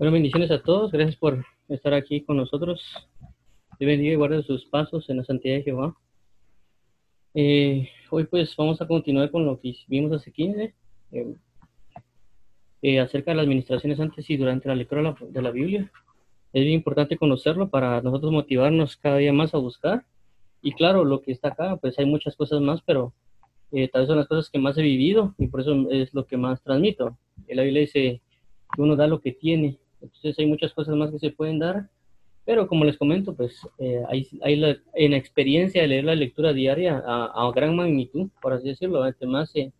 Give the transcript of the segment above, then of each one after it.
Bueno, bendiciones a todos. Gracias por estar aquí con nosotros. Dios bendiga y guarde sus pasos en la santidad de Jehová. Eh, hoy pues vamos a continuar con lo que vimos hace 15, eh, eh, acerca de las administraciones antes y durante la lectura de la, Biblia. Es bien importante conocerlo para nosotros motivarnos cada día más a buscar. Y claro, lo que está acá, pues hay muchas cosas más, pero tal vez son las cosas que más he vivido y por eso es lo que más transmito. La Biblia dice que uno da lo que tiene. Entonces hay muchas cosas más que se pueden dar, pero como les comento, pues eh, hay, hay la, en experiencia de leer la lectura diaria a, a gran magnitud, por así decirlo, entre más se,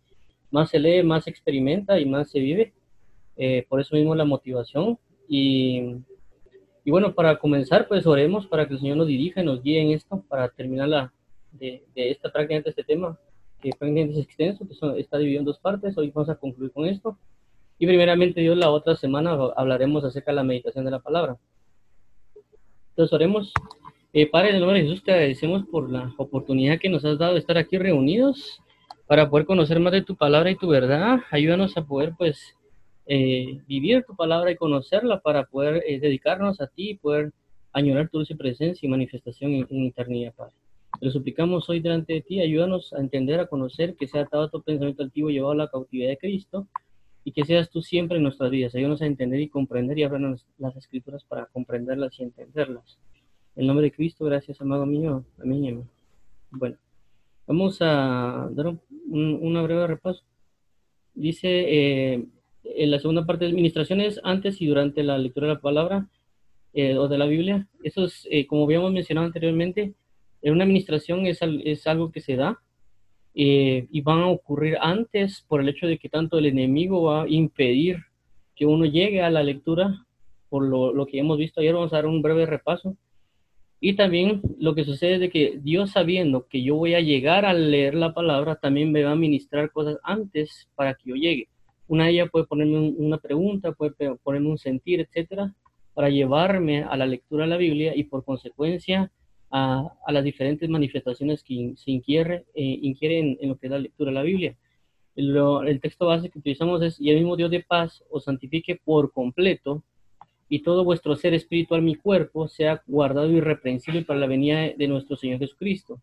más se lee, más se experimenta y más se vive. Eh, por eso mismo la motivación. Y, y, bueno, para comenzar, pues oremos para que el Señor nos dirija y nos guíe en esto, para terminar la, de, de esta prácticamente este tema, que prácticamente es extenso, que está dividido en dos partes. Hoy vamos a concluir con esto. Y primeramente Dios, la otra semana hablaremos acerca de la meditación de la palabra. Entonces oremos. Eh, Padre, en el nombre de Jesús, te agradecemos por la oportunidad que nos has dado de estar aquí reunidos para poder conocer más de tu palabra y tu verdad. Ayúdanos a poder, pues, eh, vivir tu palabra y conocerla para poder eh, dedicarnos a ti y poder añorar tu dulce presencia y manifestación en, en eternidad, Padre. Te lo suplicamos hoy delante de ti. Ayúdanos a entender, a conocer que sea atado tu pensamiento altivo llevado a la cautividad de Cristo y que seas tú siempre en nuestras vidas. Ayúdanos a entender y comprender y abrirnos las escrituras para comprenderlas y entenderlas. En nombre de Cristo, gracias, amado mío. Amén. Bueno, vamos a dar un, breve repaso. Dice eh, en la segunda parte de administraciones, antes y durante la lectura de la palabra eh, o de la Biblia. Eso es, eh, como habíamos mencionado anteriormente, en una administración es, es algo que se da eh, y van a ocurrir antes por el hecho de que tanto el enemigo va a impedir que uno llegue a la lectura, por lo, lo, que hemos visto ayer, vamos a dar un breve repaso. Y también lo que sucede es de que Dios sabiendo que yo voy a llegar a leer la palabra, también me va a ministrar cosas antes para que yo llegue. Una de ellas puede ponerme una pregunta, puede ponerme un sentir, etcétera, para llevarme a la lectura de la Biblia y por consecuencia a, las diferentes manifestaciones que se inquiere, eh, inquieren en lo que es la lectura de la Biblia. El, el texto base que utilizamos es, y el mismo Dios de paz os santifique por completo, y todo vuestro ser espiritual, mi cuerpo, sea guardado irreprensible para la venida de nuestro Señor Jesucristo.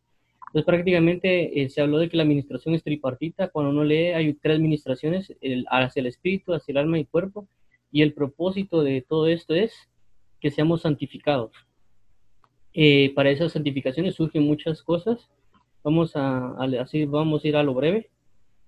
Entonces prácticamente eh, se habló de que la administración es tripartita. Cuando uno lee hay tres administraciones, el, hacia el espíritu, hacia el alma y cuerpo. Y el propósito de todo esto es que seamos santificados. Eh, para esas santificaciones surgen muchas cosas. Vamos a, a, así vamos a ir a lo breve.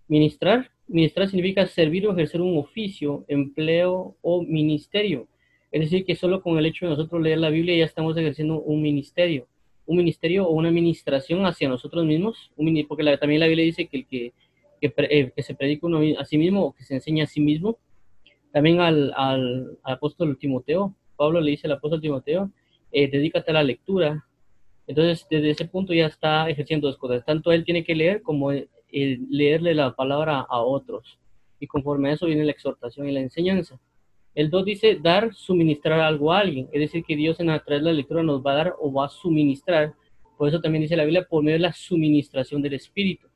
Ministrar. Ministrar significa servir o ejercer un oficio, empleo o ministerio. Es decir, que solo con el hecho de nosotros leer la Biblia ya estamos ejerciendo un ministerio. Un ministerio o una administración hacia nosotros mismos. Un, porque la, también la Biblia dice que el que, que, eh, que se predica uno a sí mismo o que se enseña a sí mismo. También al, al, al apóstol Timoteo. Pablo le dice al apóstol Timoteo eh, dedícate a la lectura. Entonces, desde ese punto ya está ejerciendo dos cosas. Tanto él tiene que leer como el, leerle la palabra a otros. Y conforme a eso viene la exhortación y la enseñanza. El 2 dice dar, suministrar algo a alguien. Es decir, que Dios en a través de la lectura nos va a dar o va a suministrar. Por eso también dice la Biblia, por medio de la suministración del Espíritu.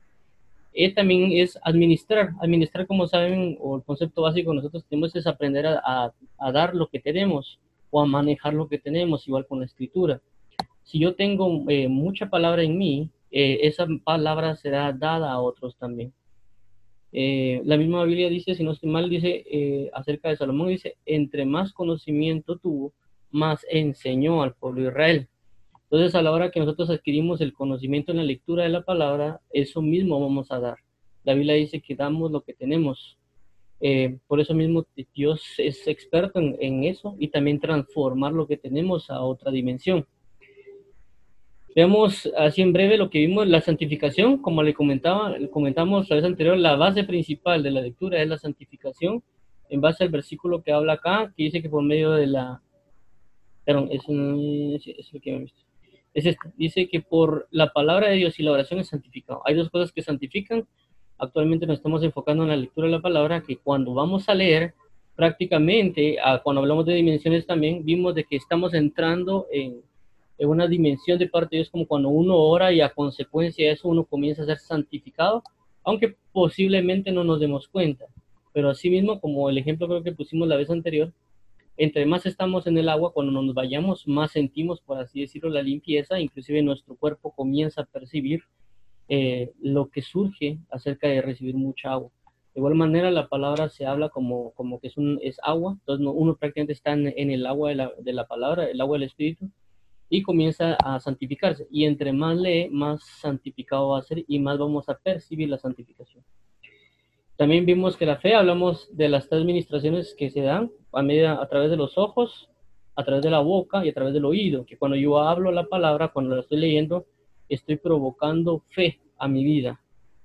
Y también es administrar. Administrar, como saben, o el concepto básico nosotros tenemos es aprender a, a, a dar lo que tenemos o a manejar lo que tenemos, igual con la escritura. Si yo tengo eh, mucha palabra en mí, eh, esa palabra será dada a otros también. Eh, la misma Biblia dice, si no estoy mal, dice acerca de Salomón, dice, entre más conocimiento tuvo, más enseñó al pueblo de Israel. Entonces, a la hora que nosotros adquirimos el conocimiento en la lectura de la palabra, eso mismo vamos a dar. La Biblia dice que damos lo que tenemos. Eh, por eso mismo Dios es experto en, en, eso y también transformar lo que tenemos a otra dimensión. Veamos así en breve lo que vimos, la santificación, como le comentaba, comentamos la vez anterior, la base principal de la lectura es la santificación, en base al versículo que habla acá, que dice que por medio de la, perdón, es, es, es lo que hemos visto. Es este, dice que por la palabra de Dios y la oración es santificado. Hay dos cosas que santifican, actualmente nos estamos enfocando en la lectura de la palabra, que cuando vamos a leer, prácticamente, a, cuando hablamos de dimensiones también, vimos de que estamos entrando en, en, una dimensión de parte de Dios, como cuando uno ora y a consecuencia de eso uno comienza a ser santificado, aunque posiblemente no nos demos cuenta. Pero asimismo, como el ejemplo creo que pusimos la vez anterior, entre más estamos en el agua, cuando nos vayamos, más sentimos, por así decirlo, la limpieza, inclusive nuestro cuerpo comienza a percibir eh, lo que surge acerca de recibir mucha agua. De igual manera, la palabra se habla como, como que es, es agua, entonces uno prácticamente está en, el agua de la, de la, palabra, el agua del Espíritu, y comienza a santificarse. Y entre más lee, más santificado va a ser y más vamos a percibir la santificación. También vimos que la fe, hablamos de las tres administraciones que se dan a, medida, a través de los ojos, a través de la boca y a través del oído, que cuando yo hablo la palabra, cuando la estoy leyendo, estoy provocando fe a mi vida.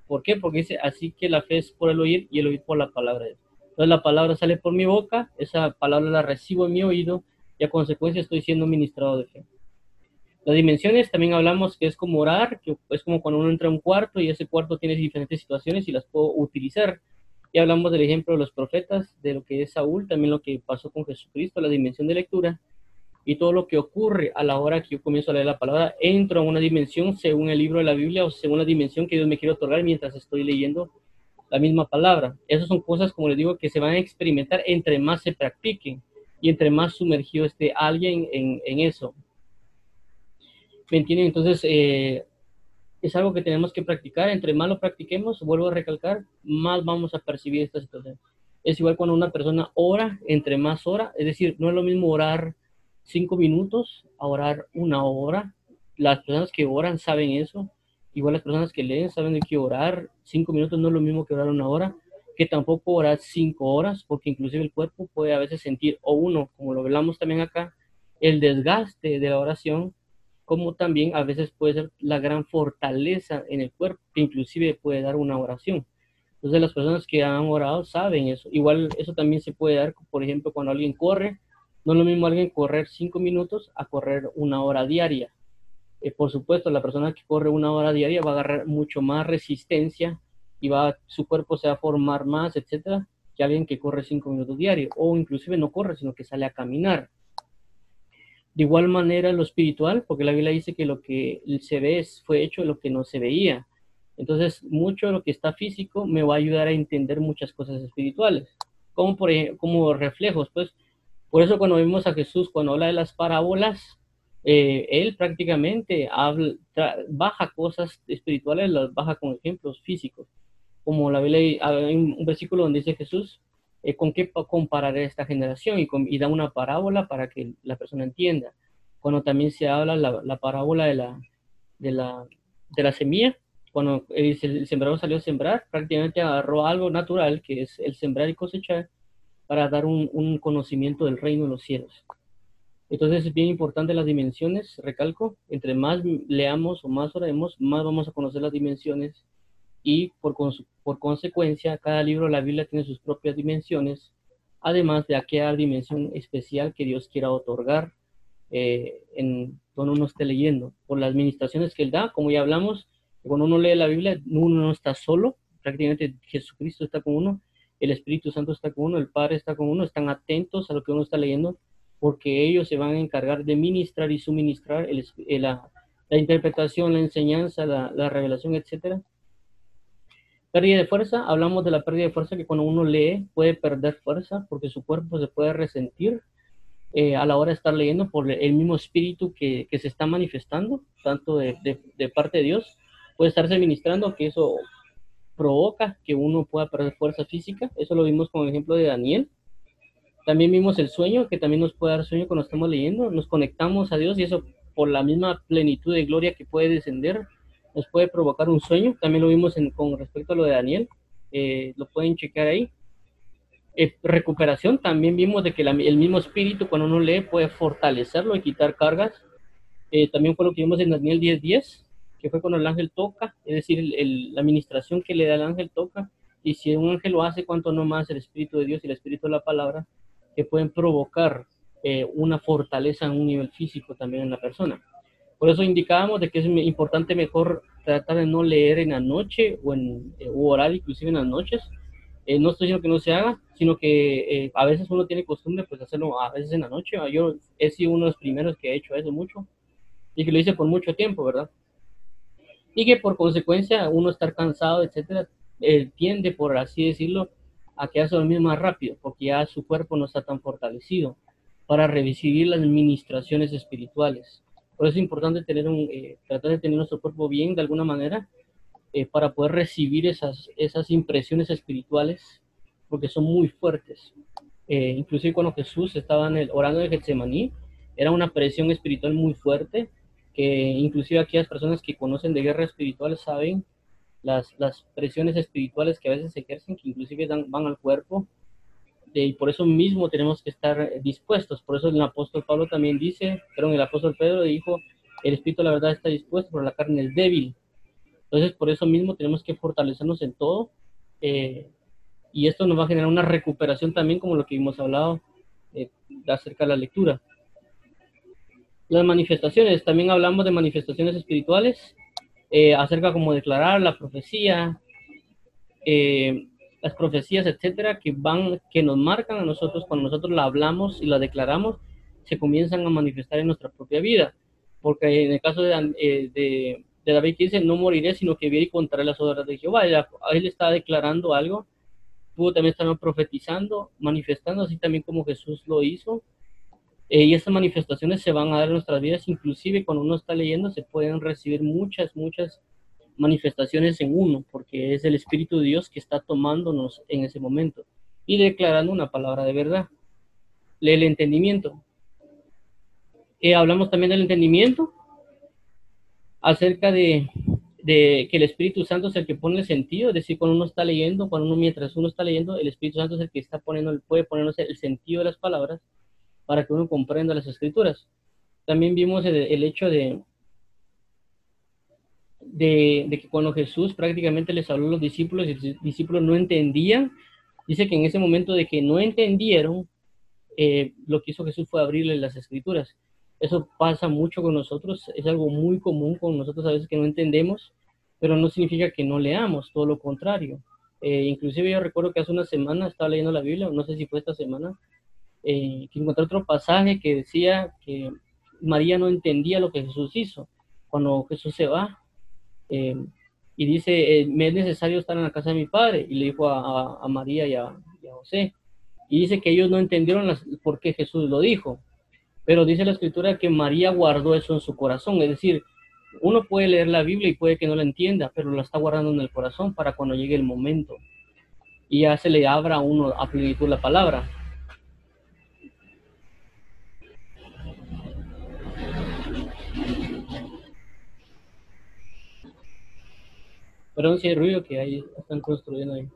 ¿Por qué? Porque dice, así que la fe es por el oír y el oír por la palabra. Entonces la palabra sale por mi boca, esa palabra la recibo en mi oído y a consecuencia estoy siendo ministrado de fe. Las dimensiones también hablamos que es como orar, que es como cuando uno entra a un cuarto y ese cuarto tiene diferentes situaciones y las puedo utilizar. Y hablamos del ejemplo de los profetas, de lo que es Saúl, también lo que pasó con Jesucristo, la dimensión de lectura y todo lo que ocurre a la hora que yo comienzo a leer la palabra, entro a una dimensión según el libro de la Biblia o según la dimensión que Dios me quiere otorgar mientras estoy leyendo la misma palabra. Esas son cosas, como les digo, que se van a experimentar entre más se practiquen y entre más sumergido esté alguien en, en eso. ¿Me entienden? Entonces, eh, es algo que tenemos que practicar. Entre más lo practiquemos, vuelvo a recalcar, más vamos a percibir esta situación. Es igual cuando una persona ora, entre más ora, es decir, no es lo mismo orar cinco minutos a orar una hora. Las personas que oran saben eso. Igual las personas que leen saben que orar cinco minutos no es lo mismo que orar una hora, que tampoco orar cinco horas, porque inclusive el cuerpo puede a veces sentir, o uno, como lo hablamos también acá, el desgaste de la oración como también a veces puede ser la gran fortaleza en el cuerpo, que inclusive puede dar una oración. Entonces las personas que han orado saben eso. Igual eso también se puede dar, por ejemplo, cuando alguien corre, no es lo mismo alguien correr cinco minutos a correr una hora diaria. Eh, por supuesto, la persona que corre una hora diaria va a agarrar mucho más resistencia y va, su cuerpo se va a formar más, etcétera, que alguien que corre cinco minutos diarios o inclusive no corre, sino que sale a caminar. De igual manera lo espiritual, porque la Biblia dice que lo que se ve fue hecho lo que no se veía. Entonces, mucho de lo que está físico me va a ayudar a entender muchas cosas espirituales, como, por, como reflejos. Pues, por eso cuando vimos a Jesús, cuando habla de las parábolas, eh, él prácticamente habla, baja cosas espirituales, las baja con ejemplos físicos. Como la Biblia, hay un versículo donde dice Jesús, eh, con qué compararé esta generación y, y, da una parábola para que la persona entienda. Cuando también se habla la, la parábola de la, de, la, de la semilla, cuando el, el, sembrador salió a sembrar, prácticamente agarró algo natural, que es el sembrar y cosechar, para dar un, conocimiento del reino de los cielos. Entonces es bien importante las dimensiones, recalco, entre más leamos o más oremos, más vamos a conocer las dimensiones y por, por consecuencia cada libro de la Biblia tiene sus propias dimensiones, además de aquella dimensión especial que Dios quiera otorgar eh, en cuando uno esté leyendo, por las administraciones que Él da, como ya hablamos, cuando uno lee la Biblia, uno no está solo, prácticamente Jesucristo está con uno, el Espíritu Santo está con uno, el Padre está con uno, están atentos a lo que uno está leyendo, porque ellos se van a encargar de ministrar y suministrar el, la, interpretación, la enseñanza, la, la revelación, etcétera, Pérdida de fuerza, hablamos de la pérdida de fuerza que cuando uno lee puede perder fuerza porque su cuerpo se puede resentir eh, a la hora de estar leyendo por el mismo espíritu que, que se está manifestando, tanto de, de, parte de Dios, puede estarse ministrando que eso provoca que uno pueda perder fuerza física. Eso lo vimos con el ejemplo de Daniel. También vimos el sueño, que también nos puede dar sueño cuando estamos leyendo. Nos conectamos a Dios y eso por la misma plenitud de gloria que puede descender nos puede provocar un sueño. También lo vimos con respecto a lo de Daniel. Eh, lo pueden checar ahí. Eh, recuperación, también vimos de que el mismo espíritu cuando uno lee puede fortalecerlo y quitar cargas. Eh, también fue lo que vimos en Daniel 10.10, que fue cuando el ángel toca, es decir, la administración que le da el ángel toca. Y si un ángel lo hace, cuanto no más el espíritu de Dios y el espíritu de la palabra, que pueden provocar una fortaleza en un nivel físico también en la persona. Por eso indicábamos de que es importante mejor tratar de no leer en la noche o, en, eh, orar inclusive en las noches. Eh, no estoy diciendo que no se haga, sino que eh, a veces uno tiene costumbre pues hacerlo a veces en la noche. Yo he sido uno de los primeros que ha hecho eso mucho y que lo hice por mucho tiempo, ¿verdad? Y que por consecuencia uno estar cansado, etcétera, tiende, por así decirlo, a quedarse dormido más rápido, porque ya su cuerpo no está tan fortalecido. para recibir las ministraciones espirituales. Por eso es importante tener un, eh, tratar de tener nuestro cuerpo bien de alguna manera eh, para poder recibir esas, esas impresiones espirituales, porque son muy fuertes. Eh, inclusive cuando Jesús estaba en el, orando en Getsemaní, era una presión espiritual muy fuerte, que inclusive aquellas personas que conocen de guerra espiritual saben las, las presiones espirituales que a veces ejercen, que inclusive dan, van al cuerpo, y por eso mismo tenemos que estar dispuestos. Por eso el apóstol Pablo también dice, pero el apóstol Pedro dijo, el espíritu la verdad está dispuesto, pero la carne es débil. Entonces, por eso mismo tenemos que fortalecernos en todo. Eh, y esto nos va a generar una recuperación también, como lo que hemos hablado eh, acerca de la lectura. Las manifestaciones, también hablamos de manifestaciones espirituales, eh, acerca como declarar la profecía, las profecías, etcétera, que van, que nos marcan a nosotros cuando nosotros la hablamos y la declaramos, se comienzan a manifestar en nuestra propia vida. Porque en el caso de, de de David que dice, no moriré, sino que viviré y contaré las obras de Jehová. Él está declarando algo, pudo también estar profetizando, manifestando, así también como Jesús lo hizo. Eh, y estas manifestaciones se van a dar en nuestras vidas, inclusive cuando uno está leyendo se pueden recibir muchas, muchas manifestaciones en uno, porque es el Espíritu de Dios que está tomándonos en ese momento y declarando una palabra de verdad. Lee el entendimiento. Eh, hablamos también del entendimiento, acerca de, que el Espíritu Santo es el que pone el sentido, es decir, cuando uno está leyendo, cuando uno mientras uno está leyendo, el Espíritu Santo es el que está poniendo, puede ponernos el sentido de las palabras para que uno comprenda las escrituras. También vimos el, hecho de, de, que cuando Jesús prácticamente les habló a los discípulos y los discípulos no entendían, dice que en ese momento de que no entendieron, eh, lo que hizo Jesús fue abrirles las escrituras. Eso pasa mucho con nosotros, es algo muy común con nosotros a veces que no entendemos, pero no significa que no leamos, todo lo contrario. Eh, inclusive yo recuerdo que hace una semana estaba leyendo la Biblia, no sé si fue esta semana, eh, que encontré otro pasaje que decía que María no entendía lo que Jesús hizo cuando Jesús se va. Eh, y dice, me es necesario estar en la casa de mi padre. Y le dijo a, María y a, y a, José. Y dice que ellos no entendieron las, por qué Jesús lo dijo. Pero dice la escritura que María guardó eso en su corazón, es decir, uno puede leer la Biblia y puede que no la entienda, pero la está guardando en el corazón para cuando llegue el momento. Y ya se le abra a uno a plenitud la palabra. Perdón si hay ruido que ahí están construyendo ahí.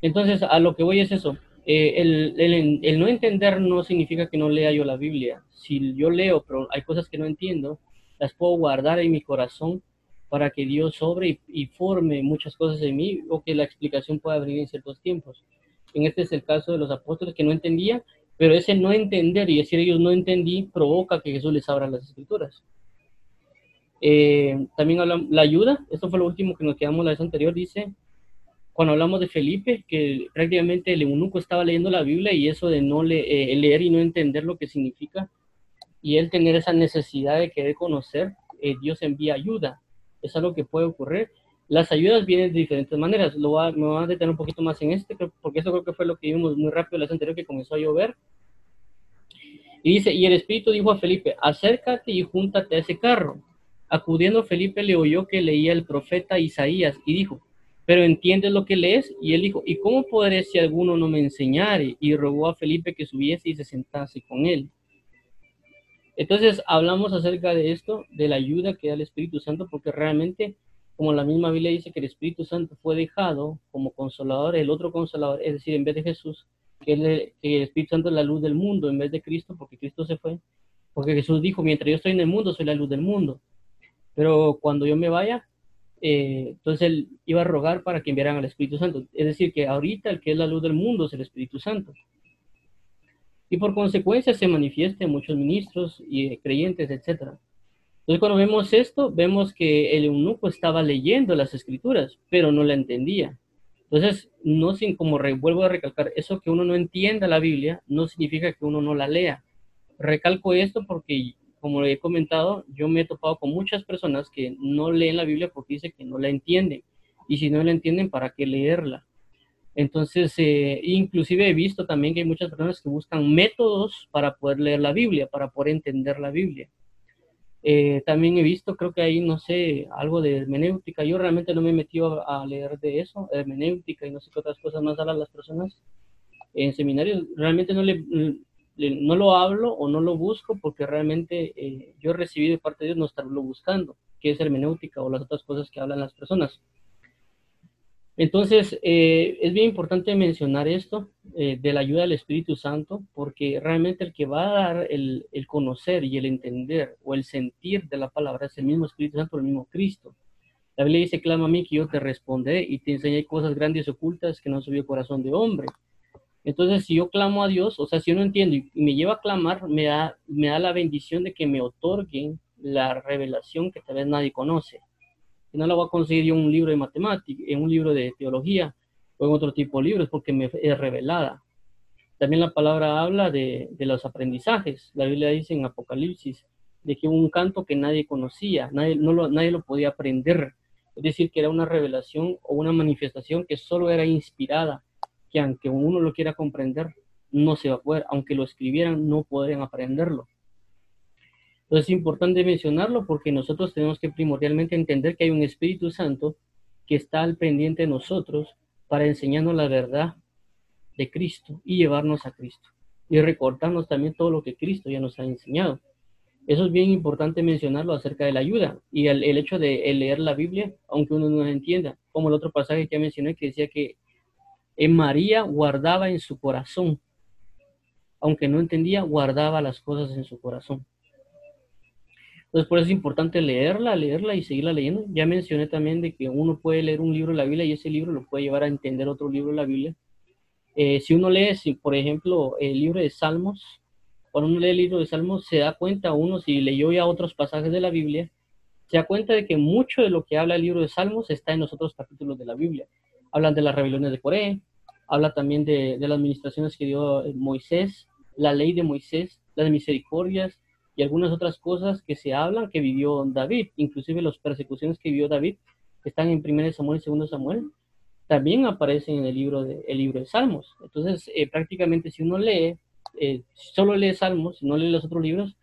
Entonces, a lo que voy es eso. Eh, el, no entender no significa que no lea yo la Biblia. Si yo leo, pero hay cosas que no entiendo, las puedo guardar en mi corazón para que Dios sobre y, forme muchas cosas en mí o que la explicación pueda abrir en ciertos tiempos. En este es el caso de los apóstoles que no entendían, pero ese no entender y decir ellos no entendí provoca que Jesús les abra las escrituras. Eh, también habla, la ayuda, esto fue lo último que nos quedamos la vez anterior, dice, cuando hablamos de Felipe, que prácticamente el eunuco estaba leyendo la Biblia y eso de no eh, leer y no entender lo que significa, y él tener esa necesidad de querer conocer, eh, Dios envía ayuda. Es algo que puede ocurrir. Las ayudas vienen de diferentes maneras. Lo va, me voy a detener un poquito más en este, porque eso creo que fue lo que vimos muy rápido la vez anterior que comenzó a llover. Y dice, y el Espíritu dijo a Felipe, acércate y júntate a ese carro. Acudiendo Felipe le oyó que leía el profeta Isaías y dijo, pero entiendes lo que lees. Y él dijo, ¿y cómo podré si alguno no me enseñare? Y rogó a Felipe que subiese y se sentase con él. Entonces hablamos acerca de esto, de la ayuda que da el Espíritu Santo, porque realmente, como la misma Biblia dice que el Espíritu Santo fue dejado como consolador, el otro consolador, es decir, en vez de Jesús, que el, el Espíritu Santo es la luz del mundo en vez de Cristo, porque Cristo se fue, porque Jesús dijo, mientras yo estoy en el mundo, soy la luz del mundo. Pero cuando yo me vaya, eh, entonces él iba a rogar para que enviaran al Espíritu Santo. Es decir, que ahorita el que es la luz del mundo es el Espíritu Santo. Y por consecuencia se manifiesta en muchos ministros y creyentes, etc. Entonces cuando vemos esto, vemos que el eunuco estaba leyendo las escrituras, pero no la entendía. Entonces, no sin, como vuelvo a recalcar, eso que uno no entienda la Biblia no significa que uno no la lea. Recalco esto porque como he comentado, yo me he topado con muchas personas que no leen la Biblia porque dice que no la entienden. Y si no la entienden, ¿para qué leerla? Entonces, eh, inclusive he visto también que hay muchas personas que buscan métodos para poder leer la Biblia, para poder entender la Biblia. Eh, también he visto, creo que ahí, no sé, algo de hermenéutica. Yo realmente no me he metido a, leer de eso, hermenéutica y no sé qué otras cosas más hablan las personas en seminarios. Realmente no, le, no lo hablo o no lo busco porque realmente eh, yo he recibido de parte de Dios no estarlo buscando, que es hermenéutica o las otras cosas que hablan las personas. Entonces, eh, es bien importante mencionar esto eh, de la ayuda del Espíritu Santo, porque realmente el que va a dar el, conocer y el entender o el sentir de la palabra es el mismo Espíritu Santo, el mismo Cristo. La Biblia dice, clama a mí que yo te responderé y te enseñaré cosas grandes y ocultas que no subió corazón de hombre. Entonces, si yo clamo a Dios, o sea, si yo no entiendo y me lleva a clamar, me da, me da la bendición de que me otorguen la revelación que tal vez nadie conoce no la voy a conseguir en un libro de matemáticas, en un libro de teología o en otro tipo de libros porque me es revelada. También la palabra habla de, de los aprendizajes. La Biblia dice en Apocalipsis de que hubo un canto que nadie conocía, nadie, no lo, nadie lo podía aprender. Es decir, que era una revelación o una manifestación que solo era inspirada, que aunque uno lo quiera comprender, no se va a poder, aunque lo escribieran, no podrían aprenderlo. Entonces es importante mencionarlo porque nosotros tenemos que primordialmente entender que hay un Espíritu Santo que está al pendiente de nosotros para enseñarnos la verdad de Cristo y llevarnos a Cristo y recordarnos también todo lo que Cristo ya nos ha enseñado. Eso es bien importante mencionarlo acerca de la ayuda y el, hecho de leer la Biblia, aunque uno no entienda, como el otro pasaje que mencioné que decía que en María guardaba en su corazón, aunque no entendía, guardaba las cosas en su corazón. Entonces, por eso es importante leerla, leerla y seguirla leyendo. Ya mencioné también de que uno puede leer un libro de la Biblia y ese libro lo puede llevar a entender otro libro de la Biblia. Eh, si uno lee, por ejemplo, el libro de Salmos, cuando uno lee el libro de Salmos, se da cuenta uno, si leyó ya otros pasajes de la Biblia, se da cuenta de que mucho de lo que habla el libro de Salmos está en los otros capítulos de la Biblia. Hablan de las rebeliones de Coré, habla también de, de las administraciones que dio Moisés, la ley de Moisés, las misericordias, y algunas otras cosas que se hablan que vivió David, inclusive las persecuciones que vivió David, que están en 1 Samuel y 2 Samuel, también aparecen en el libro de, el libro de Salmos. Entonces, eh, prácticamente si uno lee, eh, solo lee Salmos, no lee los otros libros,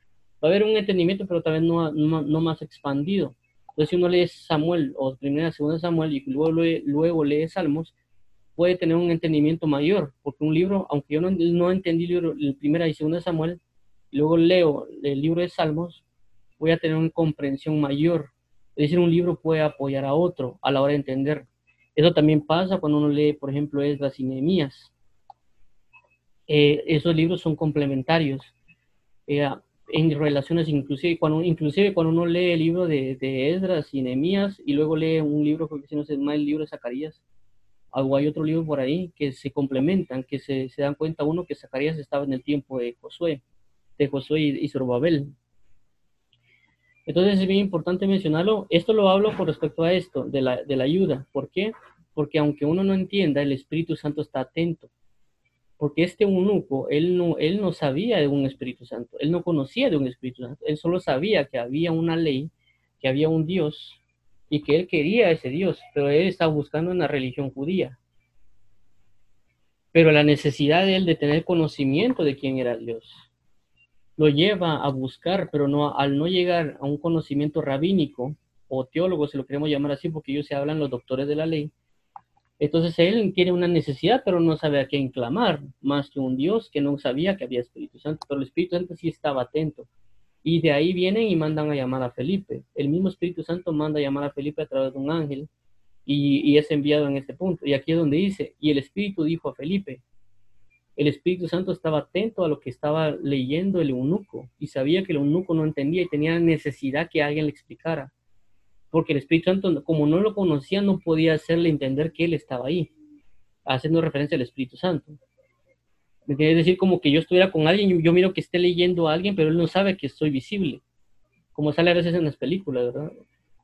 va a haber un entendimiento, pero tal vez no, no, más expandido. Entonces, si uno lee Samuel o primera, segunda Samuel y luego, luego lee Salmos, puede tener un entendimiento mayor, porque un libro, aunque yo no, no entendí el libro, el primera y segunda Samuel, luego leo el libro de Salmos, voy a tener una comprensión mayor. Es decir, un libro puede apoyar a otro a la hora de entender. Eso también pasa cuando uno lee, por ejemplo, Esdras y Nehemías. Eh, esos libros son complementarios eh, en relaciones, inclusive cuando, inclusive cuando uno lee el libro de, de Esdras y Nehemías y luego lee un libro, que si no es más el libro de Zacarías, o hay otro libro por ahí que se complementan, que se, se dan cuenta uno que Zacarías estaba en el tiempo de Josué de Josué y, Zorobabel. Entonces es bien importante mencionarlo. Esto lo hablo con respecto a esto, de la, de la ayuda. ¿Por qué? Porque aunque uno no entienda, el Espíritu Santo está atento. Porque este eunuco, él no, él no sabía de un Espíritu Santo, él no conocía de un Espíritu Santo, él solo sabía que había una ley, que había un Dios y que él quería a ese Dios, pero él estaba buscando una religión judía. Pero la necesidad de él de tener conocimiento de quién era Dios lo lleva a buscar, pero no al no llegar a un conocimiento rabínico o teólogo, si lo queremos llamar así, porque ellos se hablan los doctores de la ley. Entonces él tiene una necesidad, pero no sabe a quién clamar, más que un Dios que no sabía que había Espíritu Santo, pero el Espíritu Santo sí estaba atento. Y de ahí vienen y mandan a llamar a Felipe. El mismo Espíritu Santo manda a llamar a Felipe a través de un ángel y, y es enviado en este punto. Y aquí es donde dice, y el Espíritu dijo a Felipe, el Espíritu Santo estaba atento a lo que estaba leyendo el eunuco y sabía que el eunuco no entendía y tenía necesidad que alguien le explicara. Porque el Espíritu Santo, como no lo conocía, no podía hacerle entender que él estaba ahí, haciendo referencia al Espíritu Santo. ¿Me Es decir, como que yo estuviera con alguien, yo miro que esté leyendo a alguien, pero él no sabe que estoy visible. Como sale a veces en las películas, ¿verdad?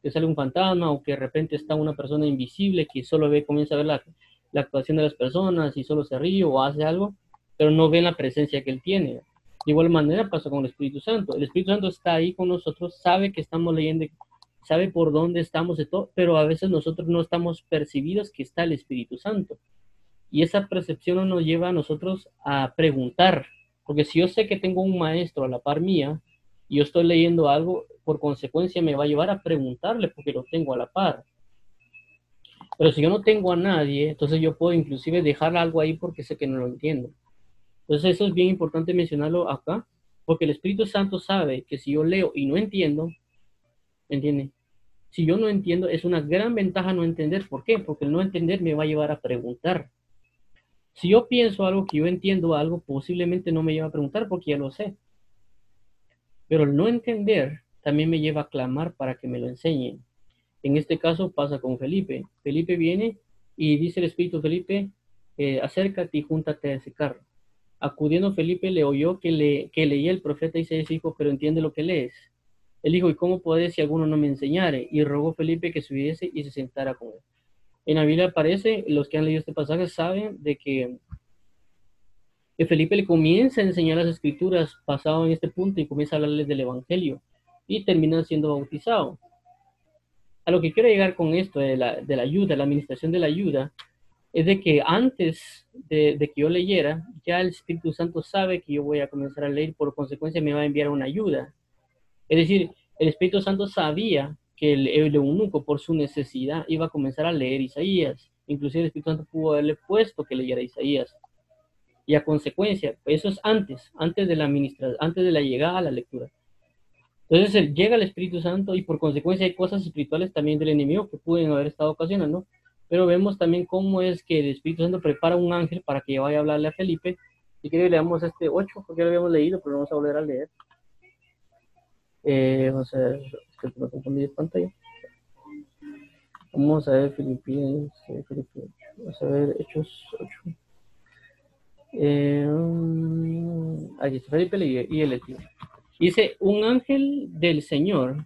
Que sale un fantasma o que de repente está una persona invisible que solo ve, comienza a ver la, la actuación de las personas y solo se ríe o hace algo pero no ven la presencia que Él tiene. De igual manera pasa con el Espíritu Santo. El Espíritu Santo está ahí con nosotros, sabe que estamos leyendo, sabe por dónde estamos y todo, pero a veces nosotros no estamos percibidos que está el Espíritu Santo. Y esa percepción nos lleva a nosotros a preguntar, porque si yo sé que tengo un maestro a la par mía y yo estoy leyendo algo, por consecuencia me va a llevar a preguntarle porque lo tengo a la par. Pero si yo no tengo a nadie, entonces yo puedo inclusive dejar algo ahí porque sé que no lo entiendo. Entonces eso es bien importante mencionarlo acá, porque el Espíritu Santo sabe que si yo leo y no entiendo, ¿entiende? Si yo no entiendo, es una gran ventaja no entender. ¿Por qué? Porque el no entender me va a llevar a preguntar. Si yo pienso algo que yo entiendo algo, posiblemente no me lleva a preguntar porque ya lo sé. Pero el no entender también me lleva a clamar para que me lo enseñen. En este caso pasa con Felipe. Felipe viene y dice el Espíritu Felipe, eh, acércate y júntate a ese carro. Acudiendo Felipe le oyó que, le, que leía el profeta Isaías dijo, pero entiende lo que lees. Él dijo, ¿y cómo puede si alguno no me enseñare? Y rogó Felipe que subiese y se sentara con él. En la Biblia aparece, los que han leído este pasaje saben de que, que Felipe le comienza a enseñar las escrituras pasado en este punto y comienza a hablarles del Evangelio y termina siendo bautizado a lo que quiero llegar con esto de la, de la ayuda, la administración de la ayuda, es de que antes de, que yo leyera, ya el Espíritu Santo sabe que yo voy a comenzar a leer, por consecuencia me va a enviar una ayuda. Es decir, el Espíritu Santo sabía que el, el eunuco, por su necesidad, iba a comenzar a leer Isaías. Inclusive el Espíritu Santo pudo haberle puesto que leyera Isaías. Y a consecuencia, eso es antes, antes de la antes de la llegada a la lectura. Entonces llega el Espíritu Santo y por consecuencia hay cosas espirituales también del enemigo que pueden haber estado ocasionando, pero vemos también cómo es que el Espíritu Santo prepara un ángel para que vaya a hablarle a Felipe. Si quiere leamos este 8, porque ya lo habíamos leído, pero vamos a volver a leer. Eh, vamos a ver, que de pantalla. Vamos a ver Filipinos, eh, vamos a ver Hechos 8. Eh, mm, está Felipe y el. Dice, un ángel del Señor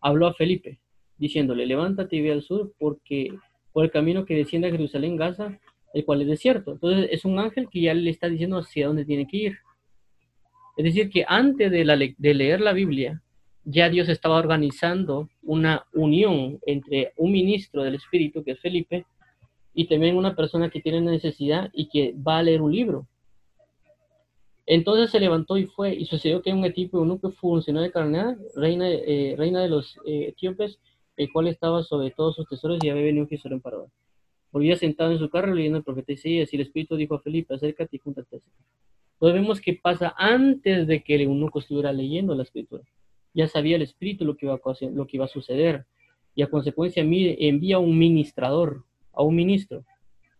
habló a Felipe, diciéndole, levántate y ve al sur, porque por el camino que desciende a Jerusalén, Gaza, el cual es desierto. Entonces es un ángel que ya le está diciendo hacia dónde tiene que ir. Es decir, que antes de, de leer la Biblia, ya Dios estaba organizando una unión entre un ministro del Espíritu, que es Felipe, y también una persona que tiene necesidad y que va a leer un libro. Entonces se levantó y fue, y sucedió que un etíope que funcionó de carnada, reina, eh, reina de los eh, etíopes, el cual estaba sobre todos sus tesoros y había venido un en Parador. Volvía sentado en su carro leyendo el profeta Isaías y el Espíritu dijo a Felipe, acércate y júntate a Entonces vemos que pasa antes de que el eunuco estuviera leyendo la escritura. Ya sabía el Espíritu lo que iba a, lo que iba a suceder y a consecuencia envía a un ministrador, a un ministro,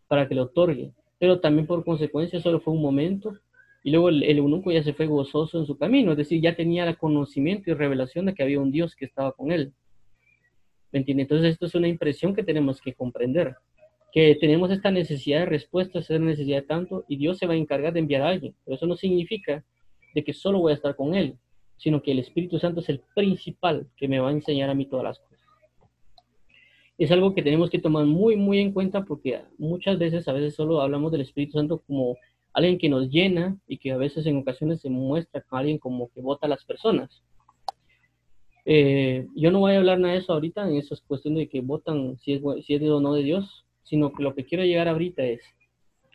para que le otorgue. Pero también por consecuencia solo fue un momento y luego el, eunuco ya se fue gozoso en su camino, es decir, ya tenía el conocimiento y revelación de que había un Dios que estaba con él. ¿Me entiende? Entonces esto es una impresión que tenemos que comprender, que tenemos esta necesidad de respuesta, esta necesidad de tanto, y Dios se va a encargar de enviar a alguien. Pero eso no significa de que solo voy a estar con Él, sino que el Espíritu Santo es el principal que me va a enseñar a mí todas las cosas. Es algo que tenemos que tomar muy, muy en cuenta porque muchas veces, a veces solo hablamos del Espíritu Santo como alguien que nos llena y que a veces en ocasiones se muestra como alguien como que vota a las personas. Eh, yo no voy a hablar nada de eso ahorita, en esas cuestiones de que votan si es, si es o no de Dios, sino que lo que quiero llegar ahorita es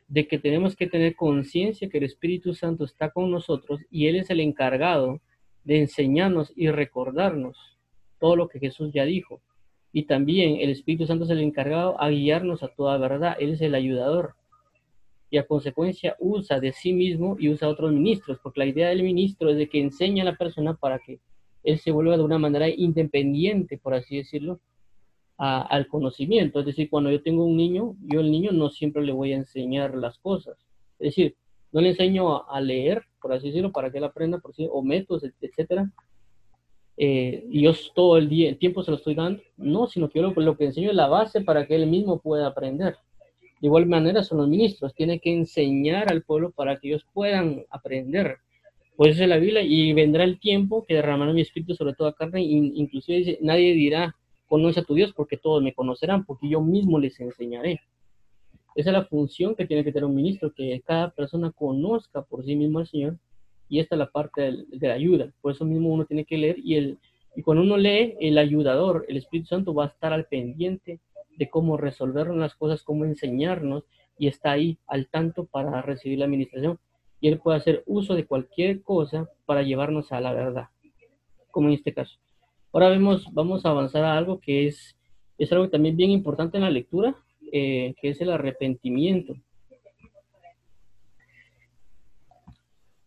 de que tenemos que tener conciencia que el Espíritu Santo está con nosotros y Él es el encargado de enseñarnos y recordarnos todo lo que Jesús ya dijo. Y también el Espíritu Santo es el encargado a guiarnos a toda verdad. Él es el ayudador y a consecuencia usa de sí mismo y usa a otros ministros, porque la idea del ministro es de que enseña a la persona para que él se vuelva de una manera independiente, por así decirlo, al conocimiento. Es decir, cuando yo tengo un niño, yo al niño no siempre le voy a enseñar las cosas. Es decir, no le enseño a, leer, por así decirlo, para que él aprenda, por sí, o métodos, etcétera. Eh, y yo todo el día, el tiempo se lo estoy dando. No, sino que yo lo, que enseño es la base para que él mismo pueda aprender. De igual manera son los ministros, tienen que enseñar al pueblo para que ellos puedan aprender. Pues es la Biblia, y vendrá el tiempo que derramará mi espíritu sobre toda carne, inclusive dice, nadie dirá, conoce a tu Dios, porque todos me conocerán, porque yo mismo les enseñaré. Esa es la función que tiene que tener un ministro, que cada persona conozca por sí mismo al Señor, y esta es la parte de, la ayuda. Por eso mismo uno tiene que leer, y, el, y cuando uno lee, el ayudador, el Espíritu Santo va a estar al pendiente de cómo resolver las cosas, cómo enseñarnos, y está ahí al tanto para recibir la administración y él puede hacer uso de cualquier cosa para llevarnos a la verdad, como en este caso. Ahora vemos, vamos a avanzar a algo que es, es algo también bien importante en la lectura, eh, que es el arrepentimiento.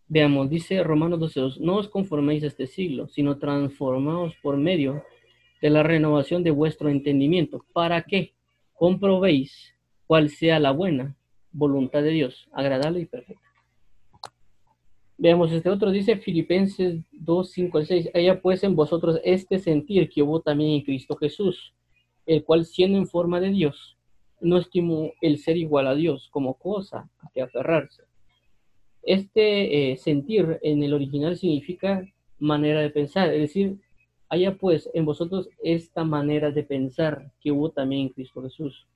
Veamos, dice Romanos 12.2, no os conforméis a este siglo, sino transformaos por medio de la renovación de vuestro entendimiento. ¿Para qué? Comprobéis cuál sea la buena voluntad de Dios, agradable y perfecta. Veamos, este otro dice Filipenses 2, 5 al 6. Ella pues en vosotros este sentir que hubo también en Cristo Jesús, el cual siendo en forma de Dios, no estimó el ser igual a Dios como cosa a que aferrarse, este eh, sentir en el original significa manera de pensar, es decir, haya pues en vosotros esta manera de pensar que hubo también en Cristo Jesús.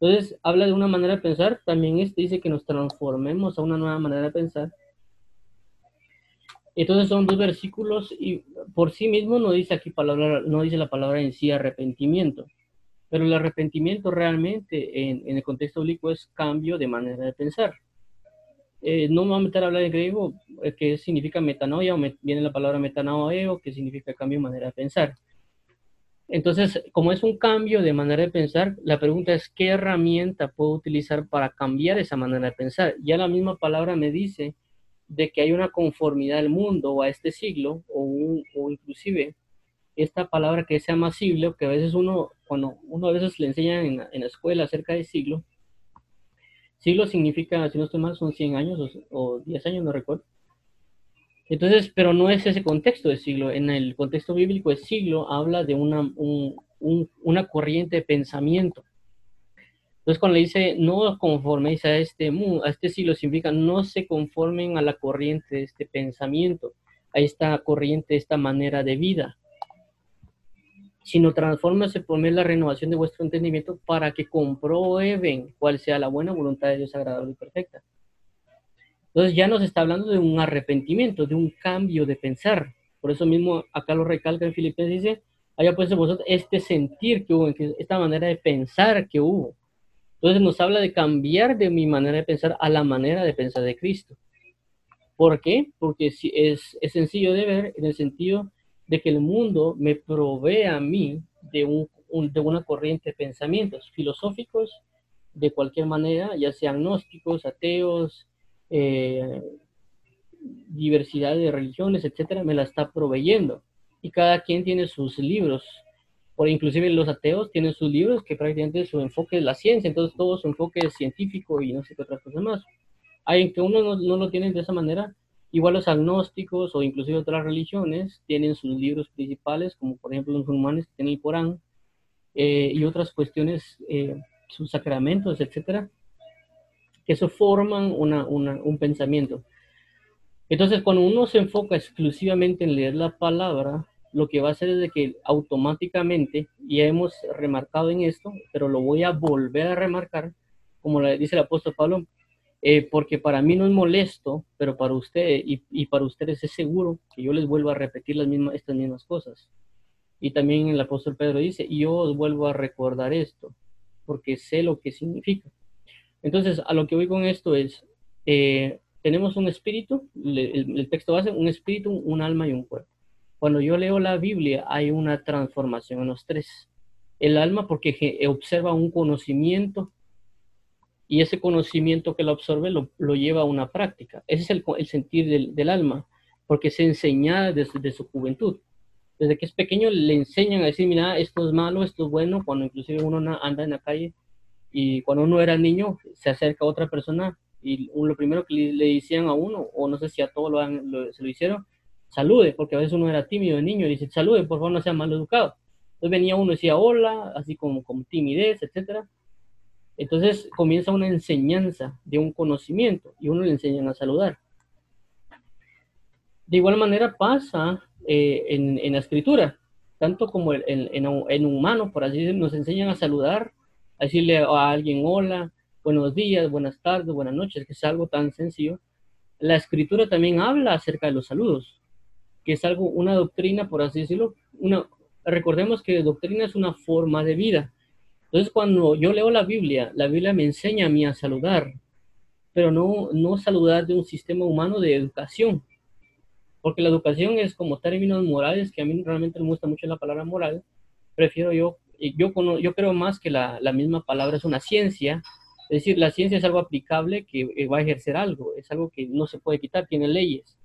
Entonces, habla de una manera de pensar, también este dice que nos transformemos a una nueva manera de pensar. Entonces son dos versículos y por sí mismo no dice aquí palabra, no dice la palabra en sí arrepentimiento, pero el arrepentimiento realmente en, en el contexto bíblico es cambio de manera de pensar. Eh, no me voy a meter a hablar en griego, eh, que significa metanoia, o viene la palabra metanoeo, que significa cambio de manera de pensar. Entonces, como es un cambio de manera de pensar, la pregunta es, ¿qué herramienta puedo utilizar para cambiar esa manera de pensar? Ya la misma palabra me dice de que hay una conformidad al mundo o a este siglo, o, o inclusive esta palabra que se llama siglo, que a veces uno, cuando uno a veces le enseña en, en la escuela acerca de siglo, Siglo significa, si no estoy mal, son 100 años o, 10 años, no recuerdo. Entonces, pero no es ese contexto de siglo. En el contexto bíblico de siglo habla de una, una corriente de pensamiento. Entonces, cuando le dice no conforméis a este, a este siglo, significa no se conformen a la corriente de este pensamiento, a esta corriente, esta manera de vida sino transfórmase por medio de la renovación de vuestro entendimiento para que comprueben cuál sea la buena voluntad de Dios agradable y perfecta. Entonces ya nos está hablando de un arrepentimiento, de un cambio de pensar. Por eso mismo acá lo recalca en Filipenses, dice, haya pues vosotros este sentir que hubo, esta manera de pensar que hubo. Entonces nos habla de cambiar de mi manera de pensar a la manera de pensar de Cristo. ¿Por qué? Porque es, es sencillo de ver en el sentido de que el mundo me provee a mí de, un, de una corriente de pensamientos filosóficos de cualquier manera, ya sean gnósticos, ateos, eh, diversidad de religiones, etcétera, me la está proveyendo. Y cada quien tiene sus libros. Por inclusive los ateos tienen sus libros que prácticamente su enfoque es la ciencia, entonces todo su enfoque es científico y no sé qué otras cosas más. Hay en que uno no, no lo tiene de esa manera, Igual los agnósticos o inclusive otras religiones tienen sus libros principales, como por ejemplo los musulmanes que tienen el Corán eh, y otras cuestiones, eh, sus sacramentos, etcétera, que eso forman una, un pensamiento. Entonces, cuando uno se enfoca exclusivamente en leer la palabra, lo que va a hacer es de que automáticamente, y hemos remarcado en esto, pero lo voy a volver a remarcar, como dice el apóstol Pablo, eh, porque para mí no es molesto, pero para usted y, para ustedes es seguro que yo les vuelvo a repetir las mismas, estas mismas cosas. Y también el apóstol Pedro dice, y yo os vuelvo a recordar esto, porque sé lo que significa. Entonces, a lo que voy con esto es, eh, tenemos un espíritu, el, el texto base, un espíritu, un alma y un cuerpo. Cuando yo leo la Biblia hay una transformación en los tres. El alma porque observa un conocimiento y ese conocimiento que lo absorbe lo, lleva a una práctica. Ese es el, el sentir del, del, alma, porque se enseña desde, su juventud. Desde que es pequeño le enseñan a decir, mira, esto es malo, esto es bueno, cuando inclusive uno anda en la calle y cuando uno era niño se acerca a otra persona y lo primero que le, decían a uno, o no sé si a todos lo, se lo hicieron, salude, porque a veces uno era tímido de niño y dice, salude, por favor, no sea mal educado. Entonces venía uno y decía hola, así como con timidez, etcétera entonces comienza una enseñanza de un conocimiento y uno le enseñan a saludar. De igual manera pasa eh, en, la escritura, tanto como en, en, humano, por así decirlo, nos enseñan a saludar, a decirle a alguien hola, buenos días, buenas tardes, buenas noches, que es algo tan sencillo. La escritura también habla acerca de los saludos, que es algo, una doctrina, por así decirlo. Una, recordemos que doctrina es una forma de vida Entonces, cuando yo leo la Biblia, la Biblia me enseña a mí a saludar, pero no, no saludar de un sistema humano de educación, porque la educación es como términos morales, que a mí realmente me gusta mucho la palabra moral, prefiero yo, yo, yo creo más que la, la misma palabra es una ciencia, es decir, la ciencia es algo aplicable que va a ejercer algo, es algo que no se puede quitar, tiene leyes.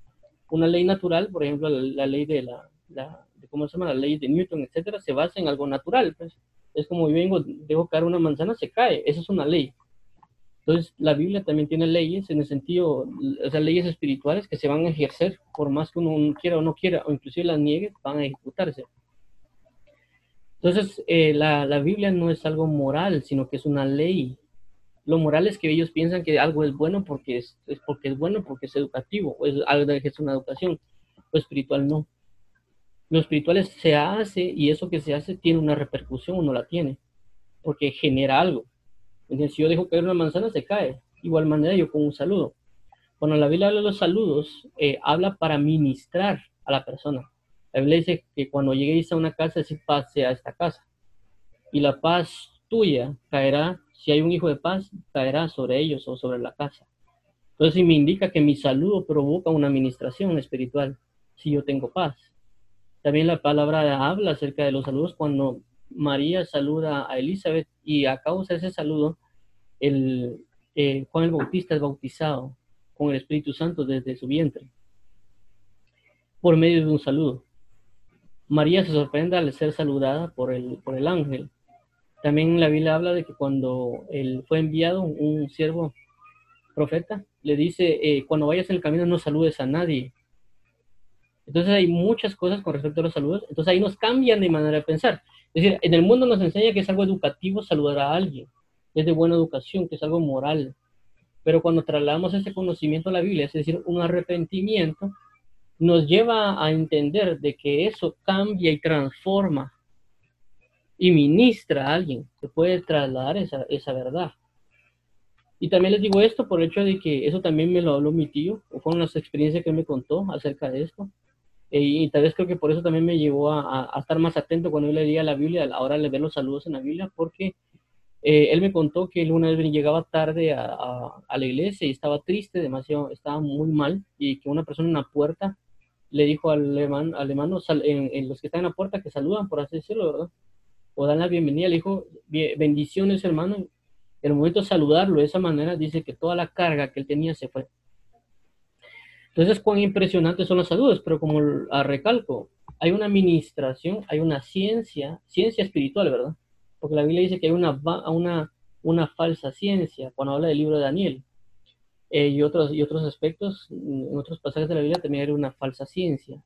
Una ley natural, por ejemplo, la, ley de la, la, ¿cómo se llama? La ley de Newton, etcétera, se basa en algo natural. Pues. Es como yo vengo, dejo caer una manzana, se cae, esa es una ley. Entonces, la Biblia también tiene leyes en el sentido, o sea, leyes espirituales que se van a ejercer por más que uno quiera o no quiera, o inclusive las niegue, van a ejecutarse. Entonces, eh, la, la, Biblia no es algo moral, sino que es una ley. Lo moral es que ellos piensan que algo es bueno porque es, es porque es bueno, porque es educativo, o es algo es una educación. Lo espiritual no. Lo espiritual se hace y eso que se hace tiene una repercusión o no la tiene, porque genera algo si yo dejo caer una manzana, se cae. Igual manera yo con un saludo. Cuando la Biblia habla de los saludos, eh, habla para ministrar a la persona. La Biblia dice que cuando lleguéis a una casa, si paz sea esta casa. Y la paz tuya caerá, si hay un hijo de paz, caerá sobre ellos o sobre la casa. Entonces, me indica que mi saludo provoca una administración espiritual, si yo tengo paz. También la palabra habla acerca de los saludos cuando María saluda a Elizabeth y a causa de ese saludo, el, eh, Juan el Bautista es bautizado con el Espíritu Santo desde su vientre, por medio de un saludo. María se sorprende al ser saludada por el, por el ángel. También la Biblia habla de que cuando él fue enviado, un siervo profeta, le dice, eh, cuando vayas en el camino no saludes a nadie. Entonces hay muchas cosas con respecto a los saludos. Entonces ahí nos cambian de manera de pensar. Es decir, en el mundo nos enseña que es algo educativo saludar a alguien, es de buena educación, que es algo moral. Pero cuando trasladamos ese conocimiento a la Biblia, es decir, un arrepentimiento, nos lleva a entender de que eso cambia y transforma y ministra a alguien, que puede trasladar esa, esa verdad. Y también les digo esto por el hecho de que eso también me lo habló mi tío, o fueron las experiencias que me contó acerca de esto. Eh, y tal vez creo que por eso también me llevó a, estar más atento cuando yo leía la Biblia, a la hora de ver los saludos en la Biblia, porque eh, él me contó que él una vez llegaba tarde a, a, la iglesia y estaba triste, demasiado, estaba muy mal, y que una persona en la puerta le dijo al, hermano, al hermano en, los que están en la puerta que saludan, por así decirlo, ¿verdad? O dan la bienvenida, le dijo, bendiciones hermano. En el momento de saludarlo de esa manera, dice que toda la carga que él tenía se fue. Entonces, cuán impresionantes son los saludos, pero como recalco, hay una administración, hay una ciencia, ciencia espiritual, ¿verdad? Porque la Biblia dice que hay una, una, una falsa ciencia cuando habla del libro de Daniel. Eh, y, otros, y otros aspectos, en otros pasajes de la Biblia también hay una falsa ciencia.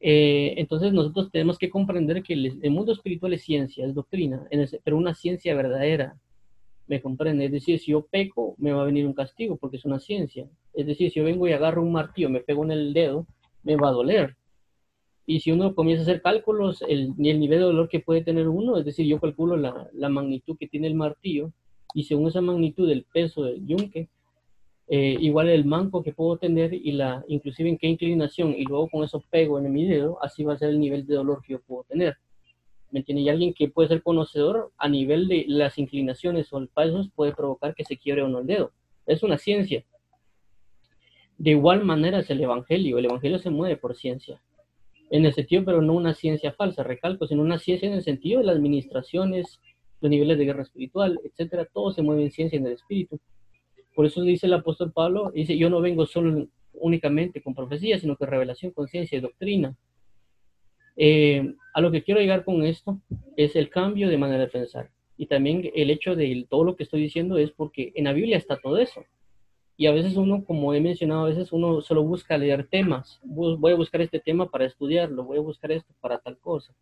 Eh, entonces nosotros tenemos que comprender que el, mundo espiritual es ciencia, es doctrina, pero una ciencia verdadera, me comprende. Es decir, si yo peco, me va a venir un castigo porque es una ciencia. Es decir, si yo vengo y agarro un martillo, me pego en el dedo, me va a doler. Y si uno comienza a hacer cálculos, el, el nivel de dolor que puede tener uno, es decir, yo calculo la, la magnitud que tiene el martillo y según esa magnitud del peso del yunque, eh, igual el manco que puedo tener y la inclusive en qué inclinación y luego con eso pego en mi dedo, así va a ser el nivel de dolor que yo puedo tener. ¿Me entiende? Y alguien que puede ser conocedor a nivel de las inclinaciones o el pasos puede provocar que se quiebre o no el dedo. Es una ciencia. De igual manera es el Evangelio. El Evangelio se mueve por ciencia. En el sentido, pero no una ciencia falsa, recalco, sino una ciencia en el sentido de las administraciones, los niveles de guerra espiritual, etcétera. Todo se mueve en ciencia en el espíritu. Por eso dice el apóstol Pablo, dice, yo no vengo solo únicamente con profecía, sino que revelación, conciencia y doctrina. Eh, a lo que quiero llegar con esto es el cambio de manera de pensar. Y también el hecho de todo lo que estoy diciendo es porque en la Biblia está todo eso. Y a veces uno, como he mencionado, a veces uno solo busca leer temas. Voy a buscar este tema para estudiarlo, voy a buscar esto para tal cosa.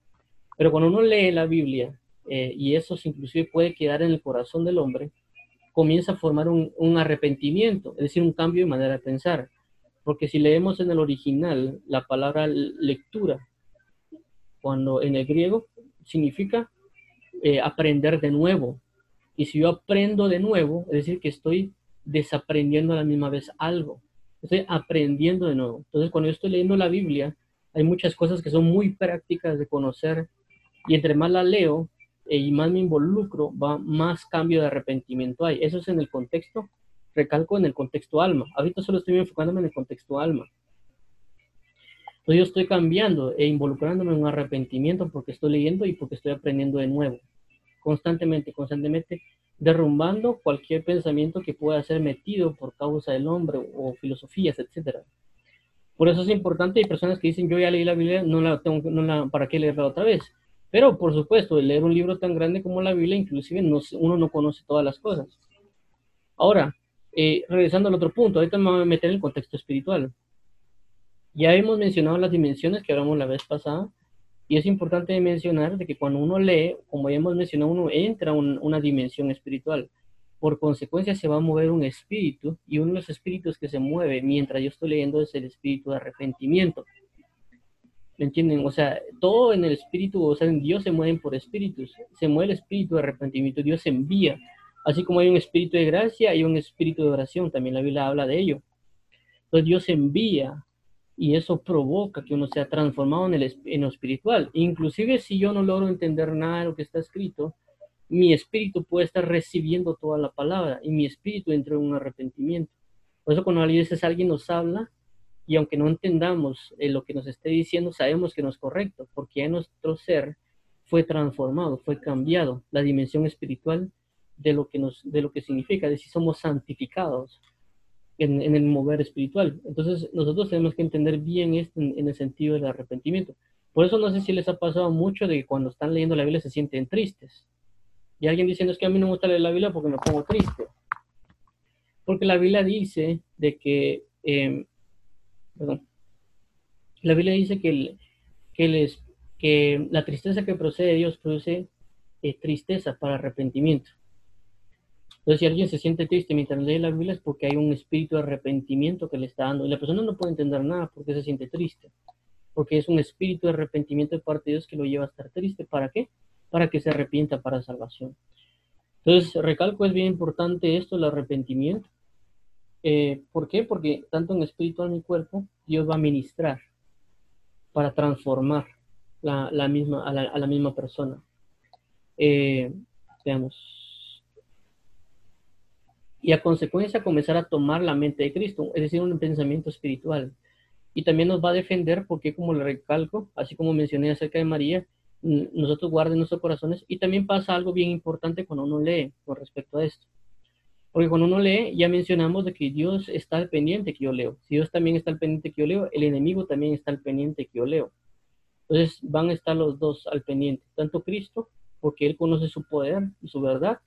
Pero cuando uno lee la Biblia, eh, y eso inclusive puede quedar en el corazón del hombre, comienza a formar un, un, arrepentimiento, es decir, un cambio de manera de pensar. Porque si leemos en el original la palabra lectura, cuando en el griego significa eh, aprender de nuevo. Y si yo aprendo de nuevo, es decir, que estoy desaprendiendo a la misma vez algo. Estoy aprendiendo de nuevo. Entonces, cuando yo estoy leyendo la Biblia, hay muchas cosas que son muy prácticas de conocer y entre más la leo, eh, y más me involucro, va, más cambio de arrepentimiento hay. Eso es en el contexto, recalco en el contexto alma. Ahorita solo estoy enfocándome en el contexto alma. Entonces yo estoy cambiando e involucrándome en un arrepentimiento porque estoy leyendo y porque estoy aprendiendo de nuevo. Constantemente, constantemente derrumbando cualquier pensamiento que pueda ser metido por causa del hombre o filosofías, etcétera. Por eso es importante, hay personas que dicen, yo ya leí la Biblia, no la tengo, no la, ¿para qué leerla otra vez? Pero, por supuesto, leer un libro tan grande como la Biblia, inclusive no, uno no conoce todas las cosas. Ahora, eh, regresando al otro punto, ahorita me voy a meter en el contexto espiritual. Ya hemos mencionado las dimensiones que hablamos la vez pasada, y es importante mencionar de que cuando uno lee, como ya hemos mencionado, uno entra en una dimensión espiritual. Por consecuencia se va a mover un espíritu, y uno de los espíritus que se mueve mientras yo estoy leyendo es el espíritu de arrepentimiento. ¿Me entienden? O sea, todo en el espíritu, o sea, en Dios se mueven por espíritus. Se mueve el espíritu de arrepentimiento, Dios envía. Así como hay un espíritu de gracia, hay un espíritu de oración, también la Biblia habla de ello. Entonces Dios envía y eso provoca que uno sea transformado en, el, en lo espiritual. Inclusive si yo no logro entender nada de lo que está escrito, mi espíritu puede estar recibiendo toda la palabra y mi espíritu entra en un arrepentimiento. Por eso cuando a veces alguien nos habla y aunque no entendamos eh, lo que nos esté diciendo, sabemos que no es correcto, porque ya nuestro ser fue transformado, fue cambiado, la dimensión espiritual de lo que, nos, de lo que significa, es decir, somos santificados en, el mover espiritual. Entonces, nosotros tenemos que entender bien esto en, el sentido del arrepentimiento. Por eso no sé si les ha pasado mucho de que cuando están leyendo la Biblia se sienten tristes. Y alguien diciendo es que a mí no me gusta leer la Biblia porque me pongo triste. Porque la Biblia dice de que, em, perdón, la Biblia dice que, que, les, que la tristeza que procede de Dios produce eh, tristeza para arrepentimiento. Entonces, si alguien se siente triste mientras lee la Biblia es porque hay un espíritu de arrepentimiento que le está dando. Y la persona no puede entender nada porque se siente triste. Porque es un espíritu de arrepentimiento de parte de Dios que lo lleva a estar triste. ¿Para qué? Para que se arrepienta para salvación. Entonces, recalco, es bien importante esto, el arrepentimiento. Eh, ¿Por qué? Porque tanto en espíritu como en cuerpo, Dios va a ministrar para transformar la, misma, a, la, misma persona. Eh, veamos y a consecuencia comenzar a tomar la mente de Cristo, es decir, un pensamiento espiritual. Y también nos va a defender porque, como le recalco, así como mencioné acerca de María, nosotros guarden nuestros corazones. Y también pasa algo bien importante cuando uno lee con respecto a esto. Porque cuando uno lee, ya mencionamos de que Dios está al pendiente que yo leo. Si Dios también está al pendiente que yo leo, el enemigo también está al pendiente que yo leo. Entonces van a estar los dos al pendiente, tanto Cristo, porque Él conoce su poder y su verdad,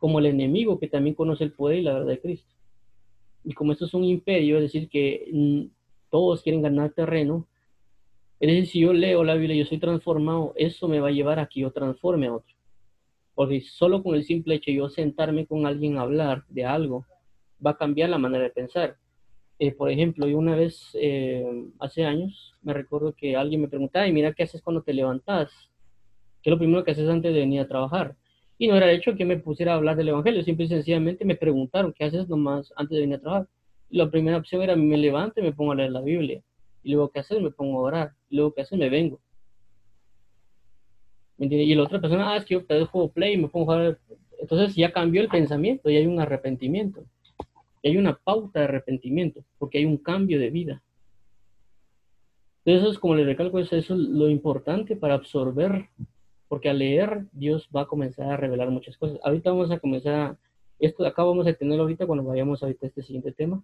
como el enemigo que también conoce el poder y la verdad de Cristo. Y como esto es un imperio, es decir, que mm, todos quieren ganar terreno, es decir, si yo leo la Biblia y yo soy transformado, eso me va a llevar a que yo transforme a otro. Porque solo con el simple hecho de yo sentarme con alguien a hablar de algo, va a cambiar la manera de pensar. Eh, por ejemplo, yo una vez, eh, hace años, me recuerdo que alguien me preguntaba, y mira, ¿qué haces cuando te levantas? ¿Qué es lo primero que haces antes de venir a trabajar? Y no era hecho que me pusiera a hablar del Evangelio, simple y sencillamente me preguntaron, ¿qué haces nomás antes de venir a trabajar? la primera opción era, me levanto y me pongo a leer la Biblia. Y luego, ¿qué haces? Me pongo a orar. Y luego, ¿qué haces? Me vengo. ¿Me Y la otra persona, ah, es que yo te dejo play y me pongo a jugar. Entonces ya cambió el pensamiento y hay un arrepentimiento. Y hay una pauta de arrepentimiento, porque hay un cambio de vida. Entonces, como les recalco, eso es lo importante para absorber porque al leer Dios va a comenzar a revelar muchas cosas. Ahorita vamos a comenzar, esto acá vamos a tenerlo ahorita cuando vayamos ahorita a este siguiente tema,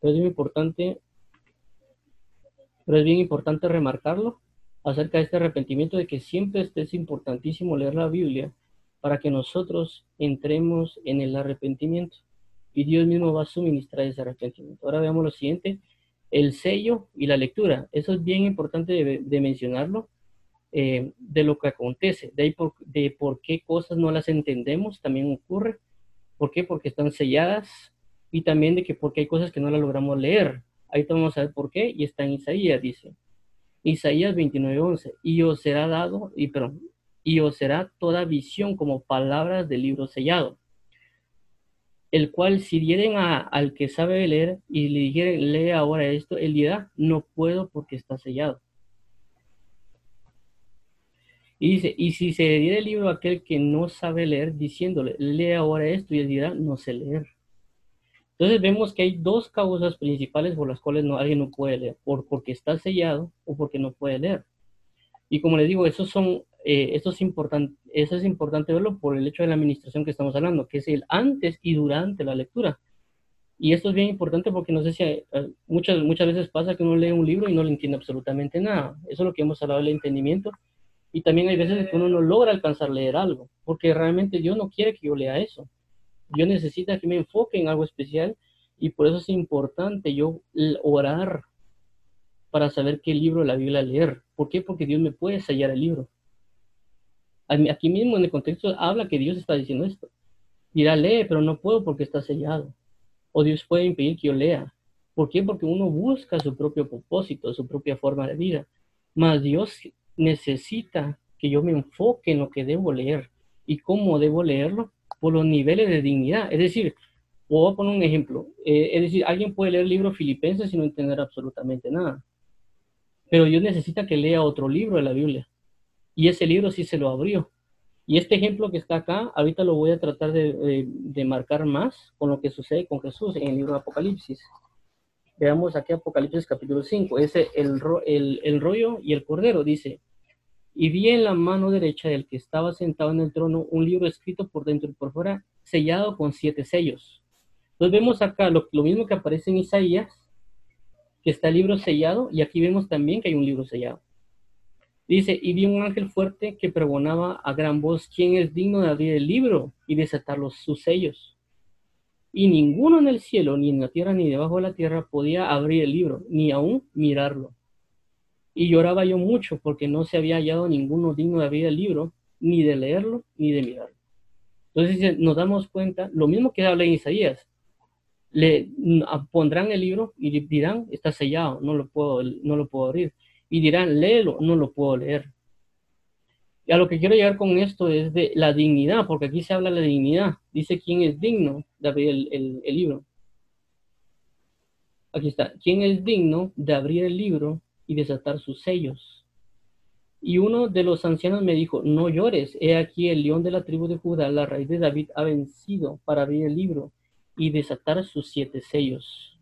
pero es bien importante, pero es bien importante remarcarlo acerca de este arrepentimiento de que siempre es importantísimo leer la Biblia para que nosotros entremos en el arrepentimiento y Dios mismo va a suministrar ese arrepentimiento. Ahora veamos lo siguiente, el sello y la lectura. Eso es bien importante de mencionarlo eh, de lo que acontece, de ahí por, de por qué cosas no las entendemos, también ocurre. ¿Por qué? Porque están selladas y también de que porque hay cosas que no las logramos leer. Ahí vamos a ver por qué y está en Isaías, dice. Isaías 29:11, y os será dado, y, pero, y os será toda visión como palabras del libro sellado, el cual si dieren a, al que sabe leer y le dijeren, lee ahora esto, él dirá, no puedo porque está sellado. Y dice, y si se diera el libro a aquel que no sabe leer, diciéndole, lee ahora esto, y él dirá, no sé leer. Entonces vemos que hay dos causas principales por las cuales no, alguien no puede leer, por, porque está sellado o porque no puede leer. Y como les digo, eso, son, eh, esto es importante, eso es importante verlo por el hecho de la administración que estamos hablando, que es el antes y durante la lectura. Y esto es bien importante porque no sé si eh, muchas, muchas veces pasa que uno lee un libro y no le entiende absolutamente nada. Eso es lo que hemos hablado del entendimiento. Y también hay veces que uno no logra alcanzar a leer algo, porque realmente Dios no quiere que yo lea eso. Dios necesita que me enfoque en algo especial y por eso es importante yo orar para saber qué libro de la Biblia leer. ¿Por qué? Porque Dios me puede sellar el libro. Aquí mismo en el contexto habla que Dios está diciendo esto. Dirá, lee, pero no puedo porque está sellado. O Dios puede impedir que yo lea. ¿Por qué? Porque uno busca su propio propósito, su propia forma de vida. Mas Dios necesita que yo me enfoque en lo que debo leer. ¿Y cómo debo leerlo? Por los niveles de dignidad. Es decir, voy a poner un ejemplo. Eh, es decir, alguien puede leer el libro Filipenses y no entender absolutamente nada. Pero Dios necesita que lea otro libro de la Biblia. Y ese libro sí se lo abrió. Y este ejemplo que está acá, ahorita lo voy a tratar de, marcar más con lo que sucede con Jesús en el libro de Apocalipsis. Veamos aquí Apocalipsis capítulo 5. Ese el, el, el rollo y el cordero dice, y vi en la mano derecha del que estaba sentado en el trono un libro escrito por dentro y por fuera, sellado con siete sellos. Entonces vemos acá lo, lo mismo que aparece en Isaías, que está el libro sellado, y aquí vemos también que hay un libro sellado. Dice, y vi un ángel fuerte que pregonaba a gran voz, ¿quién es digno de abrir el libro y desatar los, sus sellos? Y ninguno en el cielo, ni en la tierra, ni debajo de la tierra podía abrir el libro, ni aún mirarlo. Y lloraba yo mucho porque no se había hallado ninguno digno de abrir el libro, ni de leerlo, ni de mirarlo. Entonces nos damos cuenta, lo mismo que habla en Isaías, le pondrán el libro y dirán, está sellado, no lo puedo, no lo puedo abrir. Y dirán, léelo, no lo puedo leer. Y a lo que quiero llegar con esto es de la dignidad, porque aquí se habla de la dignidad. Dice quién es digno de abrir el, el libro. Aquí está, quién es digno de abrir el libro y desatar sus sellos. Y uno de los ancianos me dijo, no llores, he aquí el león de la tribu de Judá, la raíz de David, ha vencido para abrir el libro y desatar sus siete sellos.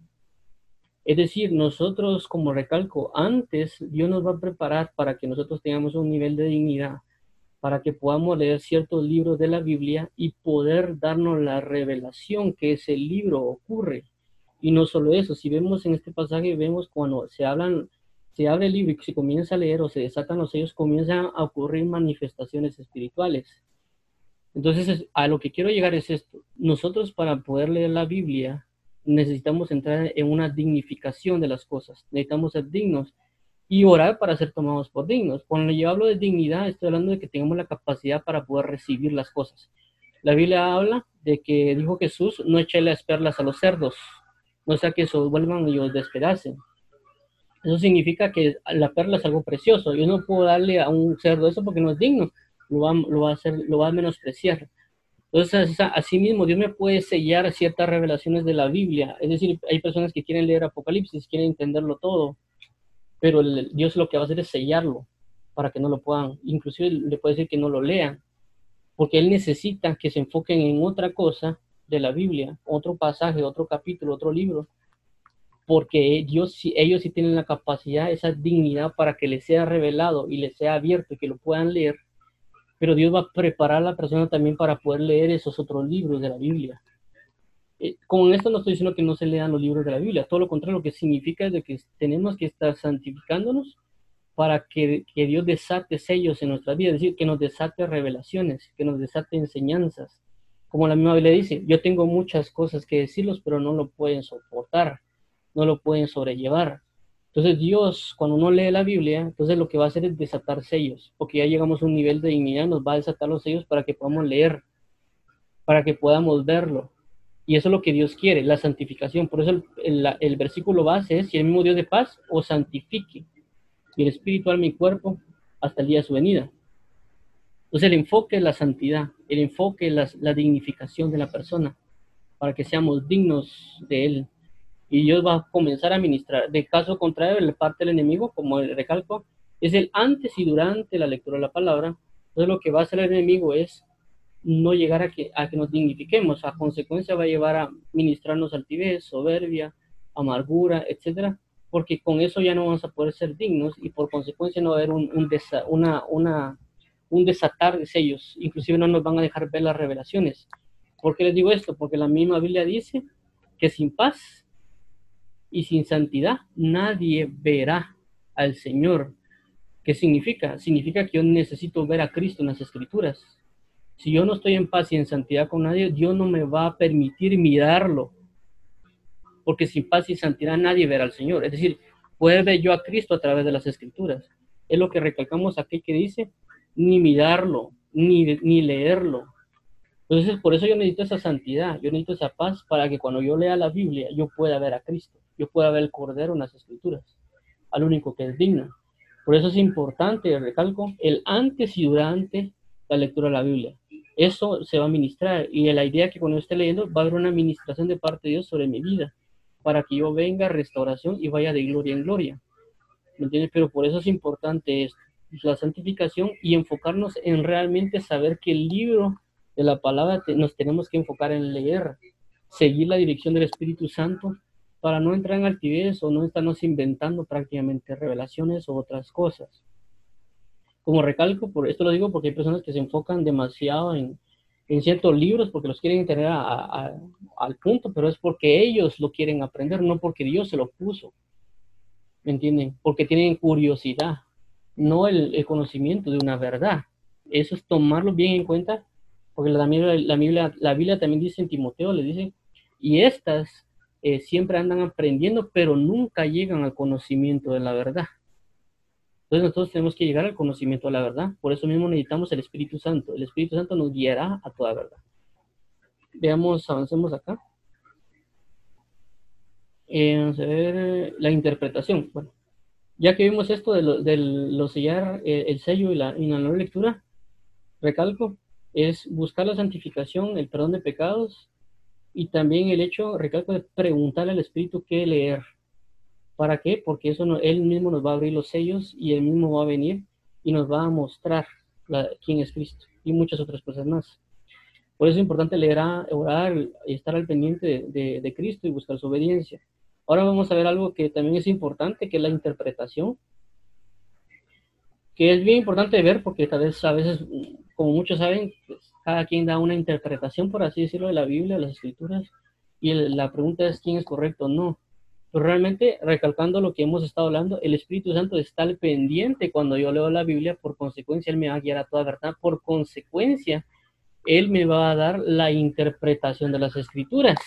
Es decir, nosotros, como recalco, antes Dios nos va a preparar para que nosotros tengamos un nivel de dignidad, para que podamos leer ciertos libros de la Biblia y poder darnos la revelación que ese libro ocurre. Y no solo eso, si vemos en este pasaje, vemos cuando se hablan, se abre el libro y se comienza a leer o se desatan los sellos, comienzan a ocurrir manifestaciones espirituales. Entonces, a lo que quiero llegar es esto. Nosotros para poder leer la Biblia necesitamos entrar en una dignificación de las cosas. Necesitamos ser dignos y orar para ser tomados por dignos. Cuando yo hablo de dignidad, estoy hablando de que tengamos la capacidad para poder recibir las cosas. La Biblia habla de que dijo Jesús, no eche las perlas a los cerdos, no sea que se vuelvan y os despedacen. Eso significa que la perla es algo precioso. Yo no puedo darle a un cerdo eso porque no es digno lo va, lo va a hacer, lo va a menospreciar. Entonces, así mismo, Dios me puede sellar ciertas revelaciones de la Biblia. Es decir, hay personas que quieren leer Apocalipsis, quieren entenderlo todo, pero Dios lo que va a hacer es sellarlo para que no lo puedan, inclusive le puede decir que no lo lean, porque Él necesita que se enfoquen en otra cosa de la Biblia, otro pasaje, otro capítulo, otro libro, porque Dios, ellos sí tienen la capacidad, esa dignidad para que les sea revelado y les sea abierto y que lo puedan leer pero Dios va a preparar a la persona también para poder leer esos otros libros de la Biblia. Eh, con esto no estoy diciendo que no se lean los libros de la Biblia, todo lo contrario, lo que significa es de que tenemos que estar santificándonos para que, que Dios desate sellos en nuestra vida, es decir, que nos desate revelaciones, que nos desate enseñanzas. Como la misma Biblia dice, yo tengo muchas cosas que decirlos, pero no lo pueden soportar, no lo pueden sobrellevar. Entonces Dios, cuando uno lee la Biblia, entonces lo que va a hacer es desatar sellos, porque ya llegamos a un nivel de dignidad, nos va a desatar los sellos para que podamos leer, para que podamos verlo. Y eso es lo que Dios quiere, la santificación. Por eso el, versículo base es, si el mismo Dios de paz os santifique, y el espíritu, alma mi cuerpo, hasta el día de su venida. Entonces el enfoque es la santidad, el enfoque es la dignificación de la persona, para que seamos dignos de Él y Dios va a comenzar a ministrar. De caso contrario, la parte del enemigo, como el recalco, es el antes y durante la lectura de la palabra, Entonces lo que va a hacer el enemigo es no llegar a que, a que nos dignifiquemos. A consecuencia va a llevar a ministrarnos altivez, soberbia, amargura, etcétera, porque con eso ya no vamos a poder ser dignos y por consecuencia no va a haber un, un, una, una, un desatar de sellos. Inclusive no nos van a dejar ver las revelaciones. ¿Por qué les digo esto? Porque la misma Biblia dice que sin paz y sin santidad nadie verá al Señor. ¿Qué significa? Significa que yo necesito ver a Cristo en las escrituras. Si yo no estoy en paz y en santidad con nadie, Dios no me va a permitir mirarlo. Porque sin paz y santidad nadie verá al Señor. Es decir, puede ver yo a Cristo a través de las escrituras. Es lo que recalcamos aquí que dice, ni mirarlo, ni, ni leerlo. Entonces, por eso yo necesito esa santidad, yo necesito esa paz para que cuando yo lea la Biblia, yo pueda ver a Cristo, yo pueda ver el Cordero en las Escrituras, al único que es digno. Por eso es importante, recalco, el antes y durante la lectura de la Biblia. Eso se va a ministrar y la idea que cuando esté leyendo va a haber una administración de parte de Dios sobre mi vida para que yo venga a restauración y vaya de gloria en gloria. ¿Me entiendes? Pero por eso es importante esto, la santificación y enfocarnos en realmente saber que el libro de la palabra nos tenemos que enfocar en leer, seguir la dirección del Espíritu Santo para no entrar en altivez o no estarnos inventando prácticamente revelaciones o otras cosas. Como recalco, por esto lo digo porque hay personas que se enfocan demasiado en, en ciertos libros porque los quieren tener al punto, pero es porque ellos lo quieren aprender, no porque Dios se lo puso. ¿Me entienden? Porque tienen curiosidad, no el, el conocimiento de una verdad. Eso es tomarlo bien en cuenta, porque la Biblia, la Biblia, la Biblia también dice en Timoteo, le dice, y estas eh, siempre andan aprendiendo, pero nunca llegan al conocimiento de la verdad. Entonces nosotros tenemos que llegar al conocimiento de la verdad. Por eso mismo necesitamos el Espíritu Santo. El Espíritu Santo nos guiará a toda verdad. Veamos, avancemos acá. Eh, vamos a ver la interpretación. Bueno, ya que vimos esto de lo, de sellar eh, el sello y la, y lectura, recalco, es buscar la santificación, el perdón de pecados y también el hecho, recalco, de preguntarle al Espíritu qué leer. ¿Para qué? Porque eso no, Él mismo nos va a abrir los sellos y Él mismo va a venir y nos va a mostrar quién es Cristo y muchas otras cosas más. Por eso es importante leer, orar y estar al pendiente de, de, Cristo y buscar su obediencia. Ahora vamos a ver algo que también es importante, que es la interpretación, que es bien importante ver porque tal vez a veces, como muchos saben, pues, cada quien da una interpretación, por así decirlo, de la Biblia, de las escrituras, y la pregunta es quién es correcto o no. Pero realmente, recalcando lo que hemos estado hablando, el Espíritu Santo está al pendiente cuando yo leo la Biblia, por consecuencia, Él me va a guiar a toda verdad, por consecuencia, Él me va a dar la interpretación de las escrituras,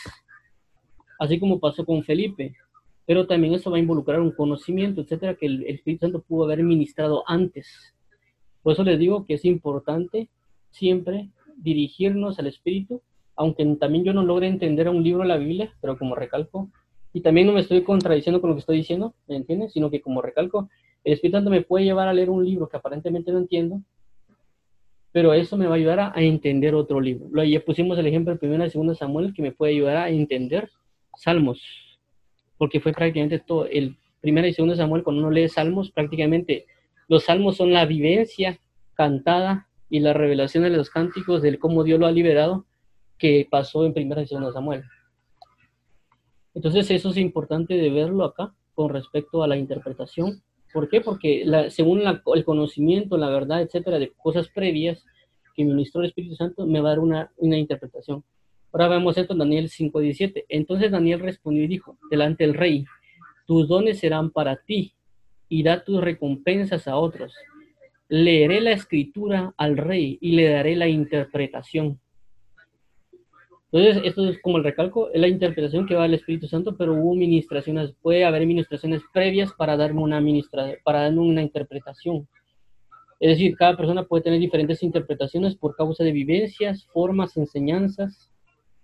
así como pasó con Felipe. Pero también eso va a involucrar un conocimiento, etcétera, que el Espíritu Santo pudo haber ministrado antes. Por eso les digo que es importante siempre dirigirnos al Espíritu, aunque también yo no logre entender un libro de la Biblia, pero como recalco, y también no me estoy contradiciendo con lo que estoy diciendo, ¿me entiendes? Sino que como recalco, el Espíritu Santo me puede llevar a leer un libro que aparentemente no entiendo, pero eso me va a ayudar a, entender otro libro. Lo, ya pusimos el ejemplo de primera y segunda Samuel, que me puede ayudar a entender Salmos, porque fue prácticamente todo, el primera y segunda Samuel, cuando uno lee Salmos, prácticamente los Salmos son la vivencia cantada y la revelación de los cánticos de cómo Dios lo ha liberado que pasó en primera y segunda Samuel. Entonces eso es importante de verlo acá con respecto a la interpretación. ¿Por qué? Porque según el conocimiento, la verdad, etcétera, de cosas previas que ministró el Espíritu Santo, me va a dar una, una interpretación. Ahora vemos esto en Daniel 5.17. Entonces Daniel respondió y dijo, delante del rey, tus dones serán para ti y da tus recompensas a otros leeré la escritura al rey y le daré la interpretación. Entonces, esto es como el recalco, es la interpretación que va al Espíritu Santo, pero hubo ministraciones, puede haber ministraciones previas para darme una ministra, para darme una interpretación. Es decir, cada persona puede tener diferentes interpretaciones por causa de vivencias, formas, enseñanzas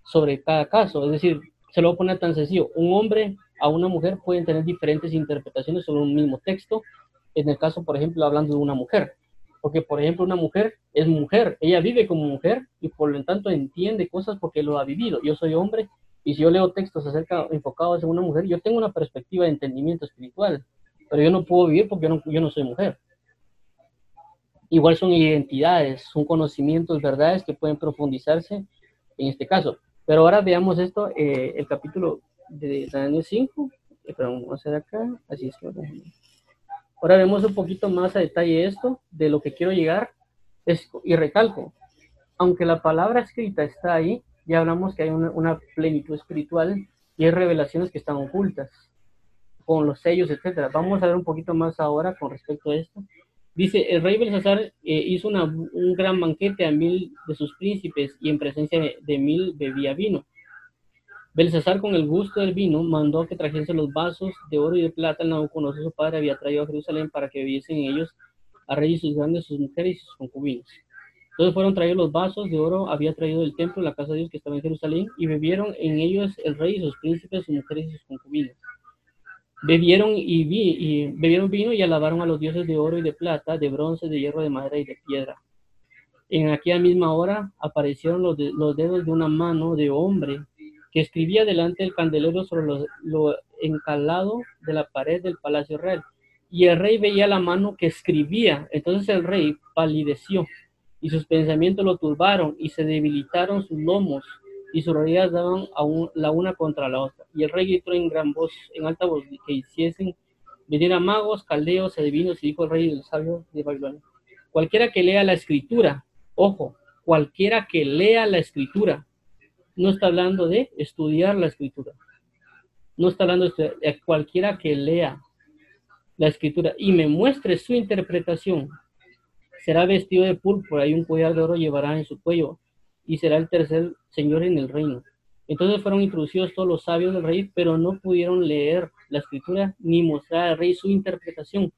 sobre cada caso. Es decir, se lo voy a poner tan sencillo. Un hombre a una mujer pueden tener diferentes interpretaciones sobre un mismo texto. En el caso, por ejemplo, hablando de una mujer. Porque, por ejemplo, una mujer es mujer, ella vive como mujer y por lo tanto entiende cosas porque lo ha vivido. Yo soy hombre y si yo leo textos acerca enfocados en una mujer, yo tengo una perspectiva de entendimiento espiritual, pero yo no puedo vivir porque yo no, yo no soy mujer. igual son identidades, son conocimientos, verdades que pueden profundizarse en este caso. Pero ahora veamos esto, eh, el capítulo de Daniel 5, eh, vamos a hacer acá, así es que Ahora vemos un poquito más a detalle esto, de lo que quiero llegar, y recalco, aunque la palabra escrita está ahí, ya hablamos que hay una, una plenitud espiritual y hay revelaciones que están ocultas, con los sellos, etcétera. Vamos a ver un poquito más ahora con respecto a esto. Dice, el rey Belsasar eh, hizo un gran banquete a mil de sus príncipes y en presencia de, mil bebía vino. Belsasar, con el gusto del vino, mandó que trajesen los vasos de oro y de plata. El Nabucodonosor, su padre, había traído a Jerusalén para que bebiesen en ellos a reyes sus grandes, sus mujeres y sus concubinas. Entonces fueron traídos los vasos de oro, había traído del templo, la casa de Dios que estaba en Jerusalén, y bebieron en ellos el rey y sus príncipes, sus mujeres y sus concubinas. Bebieron y, vi, y bebieron vino y alabaron a los dioses de oro y de plata, de bronce, de hierro, de madera y de piedra. En aquella misma hora aparecieron los dedos de una mano de hombre que escribía delante del candelero sobre lo, encalado de la pared del palacio real. Y el rey veía la mano que escribía. Entonces el rey palideció y sus pensamientos lo turbaron y se debilitaron sus lomos y sus rodillas daban a la una contra la otra. Y el rey gritó en gran voz, en alta voz, que hiciesen venir a magos, caldeos, adivinos, y dijo el rey del sabio de Babilonia. Cualquiera que lea la escritura, ojo, cualquiera que lea la escritura, no está hablando de estudiar la escritura, no está hablando de, cualquiera que lea la escritura y me muestre su interpretación, será vestido de púrpura y un collar de oro llevará en su cuello y será el tercer señor en el reino. Entonces fueron introducidos todos los sabios del rey, pero no pudieron leer la escritura ni mostrar al rey su interpretación.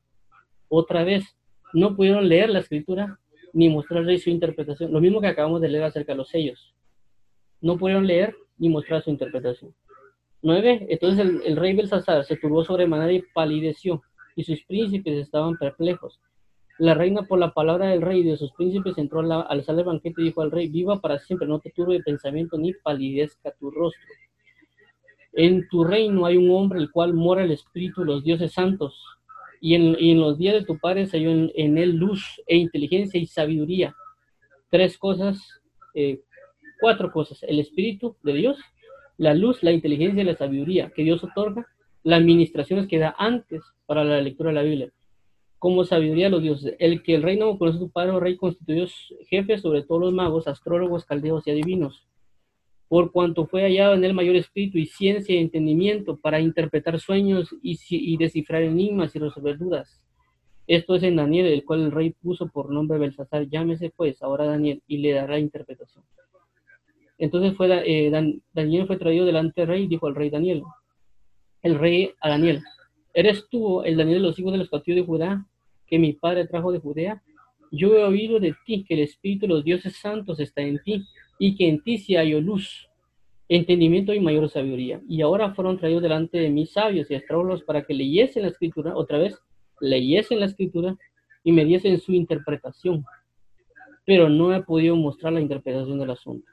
Otra vez, no pudieron leer la escritura ni mostrar su interpretación. Lo mismo que acabamos de leer acerca de los sellos. No pudieron leer ni mostrar su interpretación. Nueve, entonces el, el rey Belsasar se turbó sobremanera y palideció, y sus príncipes estaban perplejos. La reina, por la palabra del rey y de sus príncipes, entró a la, al sala del banquete y dijo al rey, viva para siempre, no te turbe de pensamiento ni palidezca tu rostro. En tu reino hay un hombre el cual mora el espíritu de los dioses santos, y en, los días de tu padre se halló en, él luz e inteligencia y sabiduría. Tres cosas, eh, cuatro cosas, el espíritu de Dios, la luz, la inteligencia y la sabiduría que Dios otorga, las administraciones que da antes para la lectura de la Biblia como sabiduría de los dioses. El que el reino conoce su padre o rey constituyó jefe sobre todos los magos, astrólogos, caldeos y adivinos. Por cuanto fue hallado en el mayor espíritu y ciencia y entendimiento para interpretar sueños y, descifrar enigmas y resolver dudas. Esto es en Daniel, el cual el rey puso por nombre Belsasar. Llámese pues ahora Daniel y le dará interpretación. Entonces fue, eh, Daniel fue traído delante del rey y dijo al rey Daniel, el rey a Daniel, ¿eres tú el Daniel de los hijos de los cautivos de Judá que mi padre trajo de Judea? Yo he oído de ti que el Espíritu de los dioses santos está en ti y que en ti se halló luz, entendimiento y mayor sabiduría. Y ahora fueron traídos delante de mis sabios y astrólogos para que leyesen la escritura, otra vez, leyesen la escritura y me diesen su interpretación. Pero no he podido mostrar la interpretación del asunto.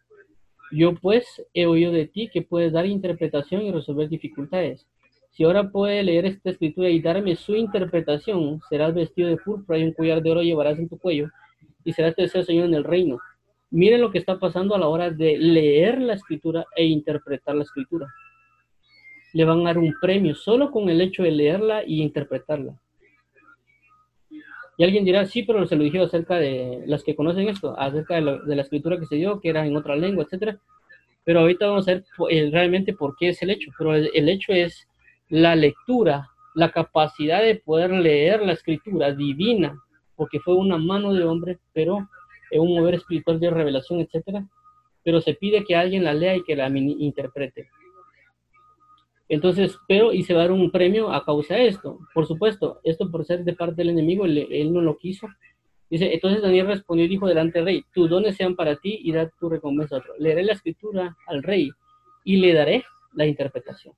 Yo pues he oído de ti que puedes dar interpretación y resolver dificultades. Si ahora puede leer esta escritura y darme su interpretación, serás vestido de púrpura y un collar de oro llevarás en tu cuello y serás tercer señor en el reino. Miren lo que está pasando a la hora de leer la escritura e interpretar la escritura. Le van a dar un premio solo con el hecho de leerla y interpretarla. Y alguien dirá, sí, pero se lo dije acerca de las que conocen esto, acerca de, la escritura que se dio, que era en otra lengua, etcétera. Pero ahorita vamos a ver eh, realmente por qué es el hecho. Pero el hecho es la lectura, la capacidad de poder leer la escritura divina, porque fue una mano de hombre, pero es un mover espiritual de revelación, etcétera, pero se pide que alguien la lea y que la interprete. Entonces, pero y se va a dar un premio a causa de esto. Por supuesto, esto por ser de parte del enemigo, él, no lo quiso. Dice, entonces Daniel respondió y dijo delante del rey, tus dones sean para ti y da tu recompensa a otro. Leeré la escritura al rey y le daré la interpretación.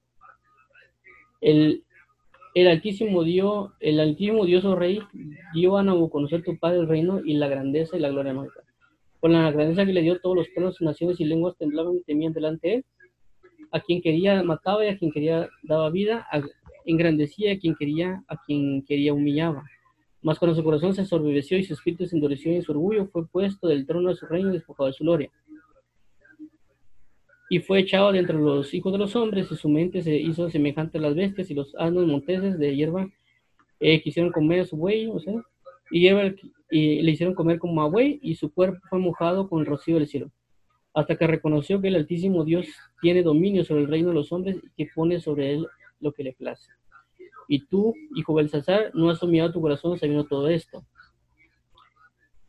El, Altísimo dio, el Altísimo Dios o Rey dio a Nabucodonosor tu padre el reino y la grandeza y la gloria mágica. Con la grandeza que le dio, todos los pueblos, naciones y lenguas temblaban y temían delante de él. A quien quería mataba y a quien quería daba vida, engrandecía a quien quería, a quien quería humillaba. Mas cuando su corazón se ensorbeció y su espíritu se endureció en su orgullo, fue puesto del trono de su reino y despojado de su gloria. Y fue echado de entre los hijos de los hombres, y su mente se hizo semejante a las bestias, y los asnos monteses de hierba eh, quisieron comer a su buey, o sea, y, y le hicieron comer como a buey, y su cuerpo fue mojado con el rocío del cielo hasta que reconoció que el Altísimo Dios tiene dominio sobre el reino de los hombres y que pone sobre él lo que le place. Y tú, hijo Belsasar, no has dominado tu corazón sabiendo todo esto.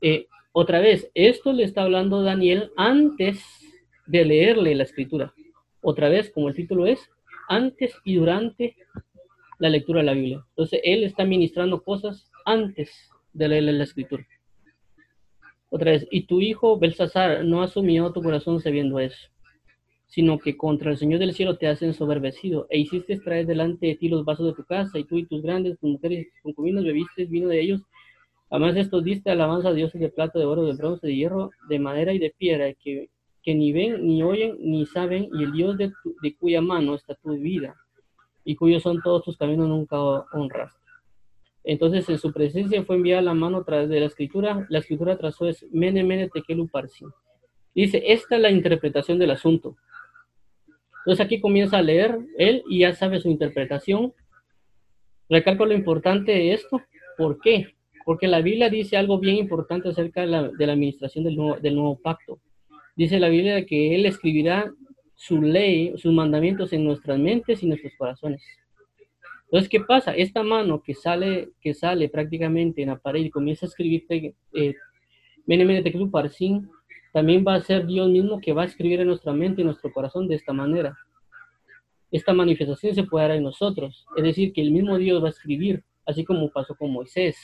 Eh, otra vez, esto le está hablando Daniel antes de leerle la escritura. Otra vez, como el título es, antes y durante la lectura de la Biblia. Entonces, él está ministrando cosas antes de leerle la escritura. Otra vez, y tu hijo Belsasar no ha sumido tu corazón sabiendo eso, sino que contra el Señor del cielo te has ensoberbecido, e hiciste traer delante de ti los vasos de tu casa, y tú y tus grandes, tus mujeres y tus concubinas bebiste vino de ellos. Además de estos diste alabanza a dioses de plata, de oro, de bronce, de hierro, de madera y de piedra, que, que ni ven, ni oyen, ni saben, y el Dios de, de cuya mano está tu vida, y cuyos son todos tus caminos nunca honras. Entonces en su presencia fue enviada la mano a través de la escritura. La escritura trazó es mene mene tekelu parsi. Dice, esta es la interpretación del asunto. Entonces aquí comienza a leer él y ya sabe su interpretación. Recalco lo importante de esto. ¿Por qué? Porque la Biblia dice algo bien importante acerca de la, administración del nuevo, del nuevo pacto. Dice la Biblia que Él escribirá su ley, sus mandamientos en nuestras mentes y nuestros corazones. Entonces, ¿qué pasa? Esta mano que sale, que sale prácticamente en la pared y comienza a escribir eh, también va a ser Dios mismo que va a escribir en nuestra mente y nuestro corazón de esta manera. Esta manifestación se puede dar en nosotros, es decir, que el mismo Dios va a escribir, así como pasó con Moisés.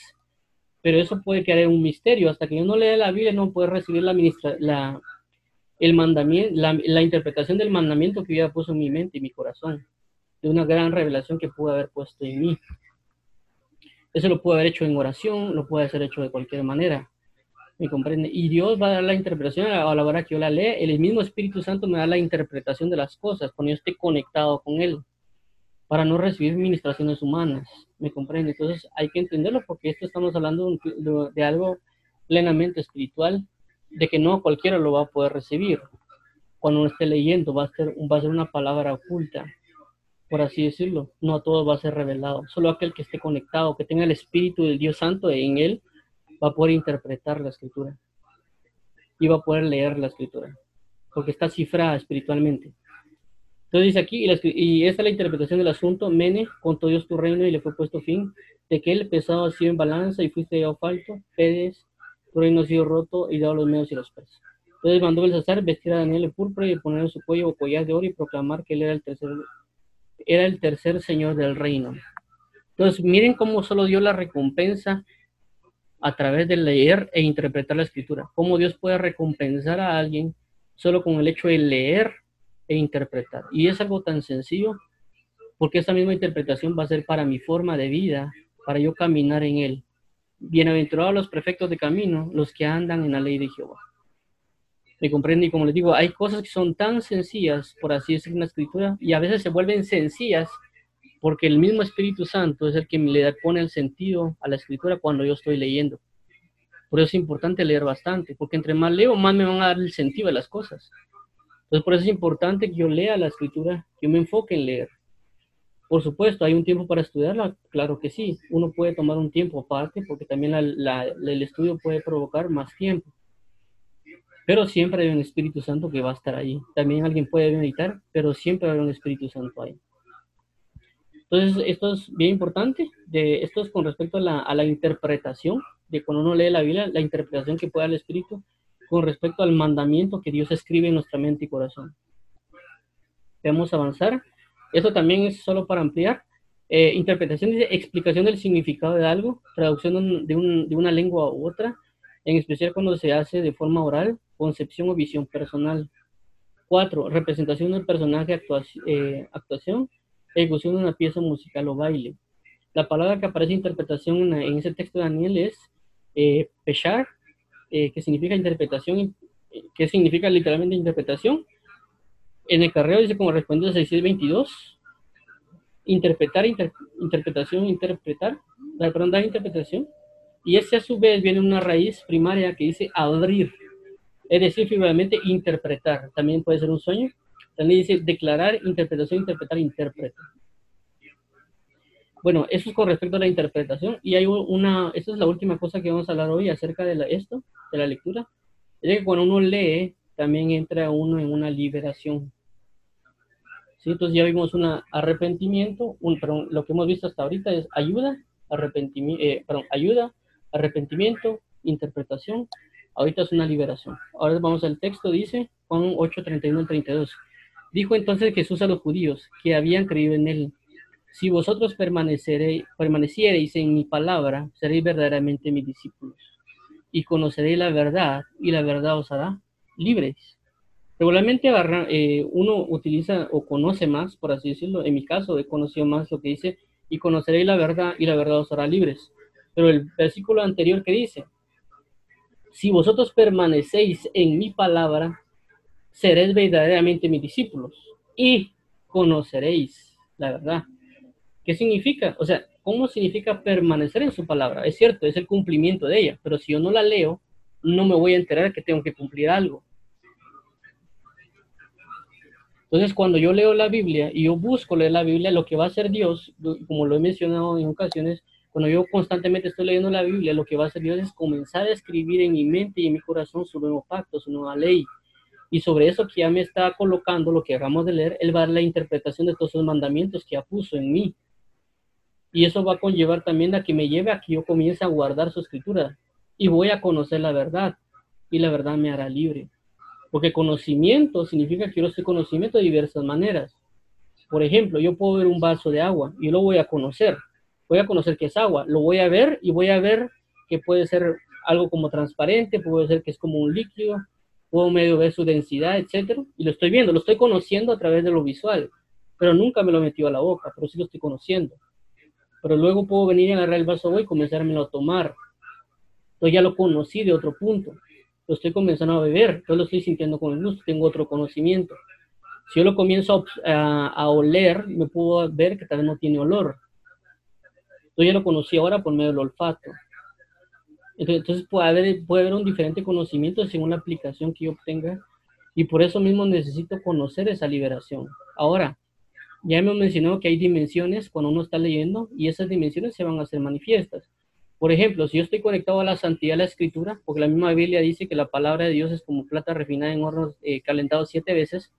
Pero eso puede en un misterio. Hasta que yo no lea la Biblia, no puede recibir la, mandamiento, la, interpretación del mandamiento que Dios puso en mi mente y mi corazón de una gran revelación que pudo haber puesto en mí. Eso lo puede haber hecho en oración, lo puede haber hecho de cualquier manera. ¿Me comprende? Y Dios va a dar la interpretación a la hora que yo la lea. El mismo Espíritu Santo me da la interpretación de las cosas cuando yo esté conectado con Él para no recibir ministraciones humanas. ¿Me comprende? Entonces hay que entenderlo porque esto estamos hablando de, algo plenamente espiritual, de que no cualquiera lo va a poder recibir. Cuando uno esté leyendo, va a ser, va a ser una palabra oculta por así decirlo. No todo va a ser revelado. Solo aquel que esté conectado, que tenga el Espíritu del Dios Santo en él, va a poder interpretar la escritura. Y va a poder leer la escritura. Porque está cifrada espiritualmente. Entonces dice aquí, y, esta es la interpretación del asunto, Mene, contó Dios tu reino y le fue puesto fin, de que él pesado ha sido en balanza y fuiste a falto, Pedes, tu reino ha sido roto y dado los medios y los pies. Entonces mandó el César vestir a Daniel de púrpura y poner en su cuello collar de oro y proclamar que él era el tercer era el tercer señor del reino. Entonces, miren cómo solo dio la recompensa a través de leer e interpretar la escritura. Cómo Dios puede recompensar a alguien solo con el hecho de leer e interpretar. Y es algo tan sencillo porque esa misma interpretación va a ser para mi forma de vida, para yo caminar en él. Bienaventurados los prefectos de camino, los que andan en la ley de Jehová. ¿Me comprende? Y como les digo, hay cosas que son tan sencillas, por así decirlo, en la escritura, y a veces se vuelven sencillas porque el mismo Espíritu Santo es el que le pone el sentido a la escritura cuando yo estoy leyendo. Por eso es importante leer bastante, porque entre más leo, más me van a dar el sentido de las cosas. Entonces, por eso es importante que yo lea la escritura, que yo me enfoque en leer. Por supuesto, ¿hay un tiempo para estudiarla? Claro que sí. Uno puede tomar un tiempo aparte, porque también el estudio puede provocar más tiempo. Pero siempre hay un Espíritu Santo que va a estar ahí. También alguien puede meditar, pero siempre hay un Espíritu Santo ahí. Entonces, esto es bien importante. De, esto es con respecto a la, a la interpretación, de cuando uno lee la Biblia, la interpretación que puede dar el Espíritu con respecto al mandamiento que Dios escribe en nuestra mente y corazón. Vamos a avanzar. Esto también es solo para ampliar. Eh, interpretación dice explicación del significado de algo, traducción de, un, de una lengua u otra, en especial cuando se hace de forma oral, concepción o visión personal. Cuatro, representación del personaje, actuación, eh, actuación ejecución de una pieza musical o baile. La palabra que aparece interpretación en, ese texto de Daniel es eh, peshar, eh, que significa interpretación, que significa literalmente interpretación. En el carreo dice como responde a 622, interpretar, interpretación, interpretar, perdón, dar interpretación, Y ese a su vez viene una raíz primaria que dice abrir, es decir, figurativamente interpretar. También puede ser un sueño. También dice declarar, interpretación, interpretar, intérprete. Bueno, eso es con respecto a la interpretación. Y hay una, esta es la última cosa que vamos a hablar hoy acerca de esto, de la lectura. Es que cuando uno lee, también entra uno en una liberación. ¿Sí? Entonces ya vimos un arrepentimiento, perdón, lo que hemos visto hasta ahorita es ayuda, arrepentimiento, eh, perdón, ayuda, arrepentimiento, interpretación. Ahorita es una liberación. Ahora vamos al texto, dice Juan 8, 31 al 32. Dijo entonces Jesús a los judíos que habían creído en él, si vosotros permaneciereis en mi palabra, seréis verdaderamente mis discípulos y conoceréis la verdad y la verdad os hará libres. Regularmente eh, uno utiliza o conoce más, por así decirlo. En mi caso he conocido más lo que dice y conoceréis la verdad y la verdad os hará libres. Pero el versículo anterior que dice, si vosotros permanecéis en mi palabra, seréis verdaderamente mis discípulos y conoceréis la verdad. ¿Qué significa? O sea, ¿cómo significa permanecer en su palabra? Es cierto, es el cumplimiento de ella, pero si yo no la leo, no me voy a enterar que tengo que cumplir algo. Entonces, cuando yo leo la Biblia y yo busco leer la Biblia, lo que va a hacer Dios, como lo he mencionado en ocasiones, cuando yo constantemente estoy leyendo la Biblia, lo que va a hacer Dios es comenzar a escribir en mi mente y en mi corazón su nuevo pacto, su nueva ley. Y sobre eso que ya me está colocando, lo que hagamos de leer, Él va a dar la interpretación de todos esos mandamientos que ya puso en mí. Y eso va a conllevar también a que me lleve a que yo comience a guardar su escritura. Y voy a conocer la verdad. Y la verdad me hará libre. Porque conocimiento significa que yo sé conocimiento de diversas maneras. Por ejemplo, yo puedo ver un vaso de agua y lo voy a conocer. Voy a conocer que es agua. Lo voy a ver y voy a ver que puede ser algo como transparente, puede ser que es como un líquido, puedo medio ver su densidad, etcétera, y lo estoy viendo, lo estoy conociendo a través de lo visual, pero nunca me lo metió a la boca, pero sí lo estoy conociendo pero luego puedo venir a agarrar el vaso y comenzármelo a tomar. Entonces ya lo conocí de otro punto. Lo estoy comenzando a beber, yo lo estoy sintiendo con el gusto, tengo otro conocimiento. Si yo lo comienzo a, oler, me puedo ver que tal vez no tiene olor. Entonces ya lo conocí ahora por medio del olfato. Entonces, puede, haber, puede haber un diferente conocimiento según la aplicación que yo obtenga y por eso mismo necesito conocer esa liberación. Ahora, ya hemos mencionado que hay dimensiones cuando uno está leyendo y esas dimensiones se van a hacer manifiestas. Por ejemplo, si yo estoy conectado a la santidad de la escritura, porque la misma Biblia dice que la palabra de Dios es como plata refinada en hornos eh, calentados siete veces,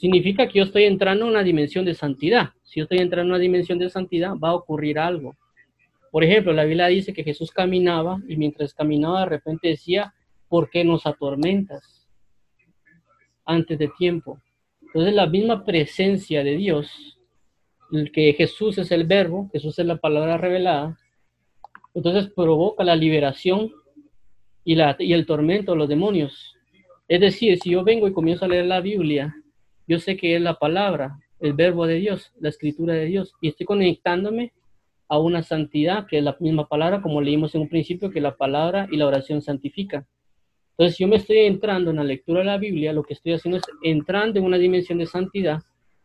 significa que yo estoy entrando en una dimensión de santidad. Si yo estoy entrando en una dimensión de santidad, va a ocurrir algo. Por ejemplo, la Biblia dice que Jesús caminaba y mientras caminaba de repente decía, ¿por qué nos atormentas? Antes de tiempo. Entonces la misma presencia de Dios, el que Jesús es el verbo, Jesús es la palabra revelada, entonces provoca la liberación y, y el tormento de los demonios. Es decir, si yo vengo y comienzo a leer la Biblia, yo sé que es la palabra, el verbo de Dios, la escritura de Dios, y estoy conectándome a una santidad, que es la misma palabra, como leímos en un principio, que la palabra y la oración santifica. Entonces, yo me estoy entrando en la lectura de la Biblia, lo que estoy haciendo es entrando en una dimensión de santidad,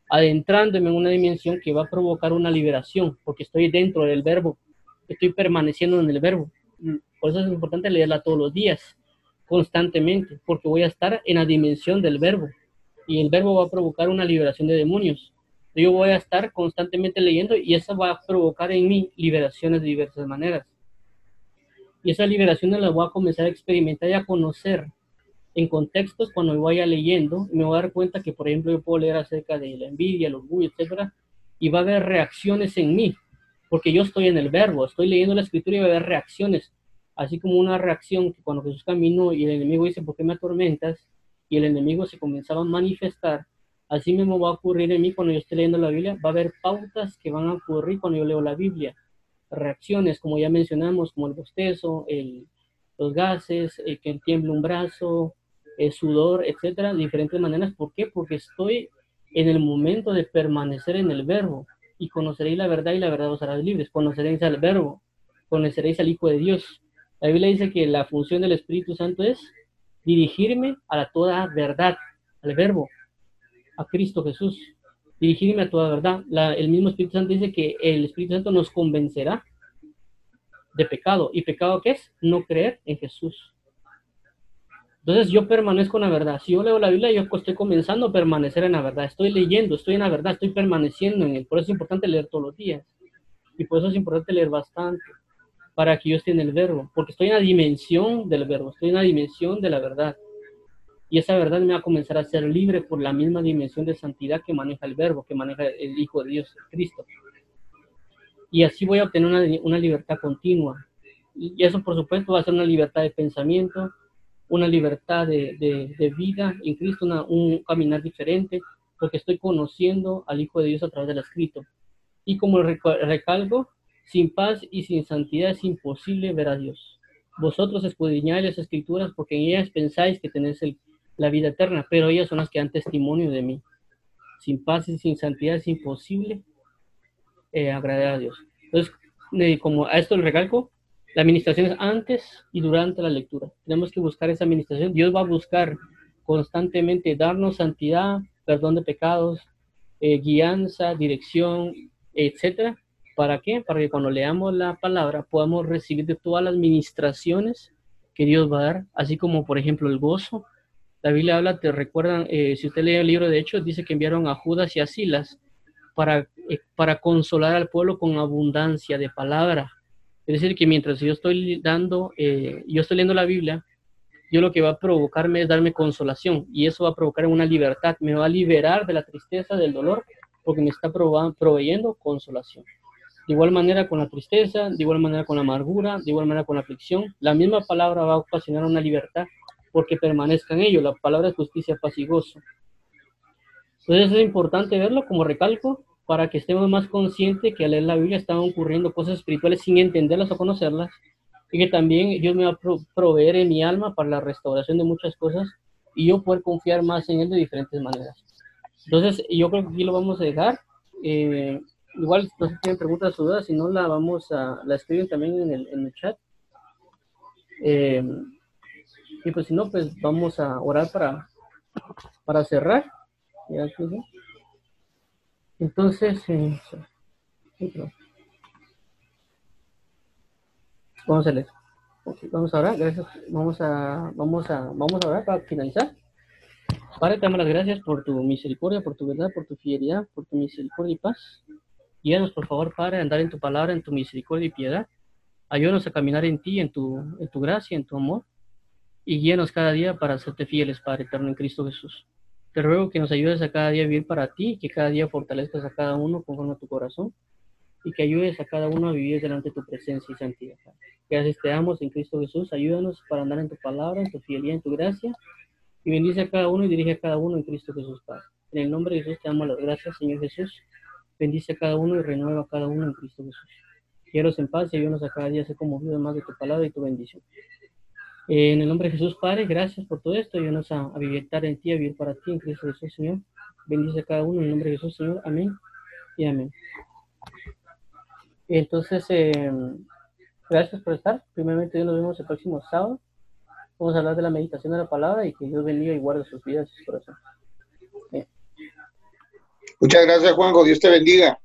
adentrándome en una dimensión que va a provocar una liberación, porque estoy dentro del verbo, estoy permaneciendo en el verbo. Por eso es importante leerla todos los días, constantemente, porque voy a estar en la dimensión del verbo y el verbo va a provocar una liberación de demonios. Yo voy a estar constantemente leyendo y eso va a provocar en mí liberaciones de diversas maneras. Y esa liberación la voy a comenzar a experimentar y a conocer en contextos cuando vaya leyendo me voy a dar cuenta que, por ejemplo, yo puedo leer acerca de la envidia, el orgullo, etcétera, y va a haber reacciones en mí, porque yo estoy en el verbo, estoy leyendo la escritura y va a haber reacciones, así como una reacción que cuando Jesús caminó y el enemigo dice, ¿por qué me atormentas? El enemigo se comenzaba a manifestar, así mismo va a ocurrir en mí cuando yo esté leyendo la Biblia, va a haber pautas que van a ocurrir cuando yo leo la Biblia reacciones, como ya mencionamos, como el bostezo, los gases, el que tiemble un brazo, el sudor, etcétera, diferentes maneras. ¿Por qué? Porque estoy en el momento de permanecer en el verbo y conoceréis la verdad y la verdad os hará libres. Conoceréis al verbo, conoceréis al Hijo de Dios. La Biblia dice que la función del Espíritu Santo es dirigirme a la toda verdad, al verbo, a Cristo Jesús dirigirme a toda verdad. el mismo Espíritu Santo dice que el Espíritu Santo nos convencerá de pecado. ¿Y pecado qué es? No creer en Jesús. Entonces yo permanezco en la verdad. Si yo leo la Biblia, yo estoy comenzando a permanecer en la verdad. Estoy leyendo, estoy en la verdad, estoy permaneciendo en él. Por eso es importante leer todos los días. Y por eso es importante leer bastante. Para que yo esté en el verbo. Porque estoy en la dimensión del verbo. Estoy en la dimensión de la verdad. Y esa verdad me va a comenzar a ser libre por la misma dimensión de santidad que maneja el verbo, que maneja el Hijo de Dios, Cristo. Y así voy a obtener una, una libertad continua. Y eso, por supuesto, va a ser una libertad de pensamiento, una libertad de, vida en Cristo, un caminar diferente, porque estoy conociendo al Hijo de Dios a través del escrito. Y como recalco, sin paz y sin santidad es imposible ver a Dios. Vosotros escudriñáis las escrituras porque en ellas pensáis que tenéis la vida eterna, pero ellas son las que dan testimonio de mí. Sin paz y sin santidad es imposible eh, agradar a Dios. Entonces, como a esto le recalco, la administración es antes y durante la lectura. Tenemos que buscar esa administración. Dios va a buscar constantemente darnos santidad, perdón de pecados, eh, guianza, dirección, etcétera. ¿Para qué? Para que cuando leamos la palabra podamos recibir de todas las ministraciones que Dios va a dar, así como por ejemplo el gozo. La Biblia habla, te recuerdan, eh, si usted lee el libro de Hechos, dice que enviaron a Judas y a Silas para, eh, para consolar al pueblo con abundancia de palabra. Es decir, que mientras yo estoy dando, eh, yo estoy leyendo la Biblia, yo lo que va a provocarme es darme consolación y eso va a provocar una libertad, me va a liberar de la tristeza, del dolor, porque me está proveyendo consolación. De igual manera con la tristeza, de igual manera con la amargura, de igual manera con la aflicción, la misma palabra va a ocasionar una libertad porque permanezca en ello. La palabra es justicia, paz y gozo. Entonces es importante verlo como recalco para que estemos más conscientes que al leer la Biblia están ocurriendo cosas espirituales sin entenderlas o conocerlas, y que también Dios me va a proveer en mi alma para la restauración de muchas cosas y yo poder confiar más en Él de diferentes maneras. Entonces, yo creo que aquí lo vamos a dejar. Eh, igual, no sé si tienen preguntas o dudas, si no, la vamos a, la escriben también en el, en el chat. Eh, y pues si no, pues vamos a orar para, para cerrar. Entonces, eh, vamos a leer. vamos a orar, gracias. Vamos a, vamos a, vamos a orar para finalizar. Padre, te damos las gracias por tu misericordia, por tu verdad, por tu fidelidad, por tu misericordia y paz. Guíanos, por favor, Padre, a andar en tu palabra, en tu misericordia y piedad. Ayúdanos a caminar en ti, en tu, en tu gracia, en tu amor. Y guíanos cada día para serte fieles, Padre eterno, en Cristo Jesús. Te ruego que nos ayudes a cada día vivir para ti, que cada día fortalezcas a cada uno conforme a tu corazón y que ayudes a cada uno a vivir delante de tu presencia y santidad. Gracias te damos en Cristo Jesús. Ayúdanos para andar en tu palabra, en tu fidelidad, en tu gracia. Y bendice a cada uno y dirige a cada uno en Cristo Jesús, Padre. En el nombre de Jesús te damos las gracias, Señor Jesús. Bendice a cada uno y renueva a cada uno en Cristo Jesús. Quiero en paz y ayúdanos a cada día a ser conmovidos más de tu palabra y tu bendición. En el nombre de Jesús, Padre, gracias por todo esto. Ayúdanos a, a vivir en ti, a vivir para ti, en Cristo Jesús, Señor. Bendice a cada uno en el nombre de Jesús, Señor. Amén y amén. Entonces, eh, gracias por estar. Primeramente, nos vemos el próximo sábado. Vamos a hablar de la meditación de la palabra y que Dios bendiga y guarde sus vidas y sus corazones. Muchas gracias, Juanjo. Dios te bendiga.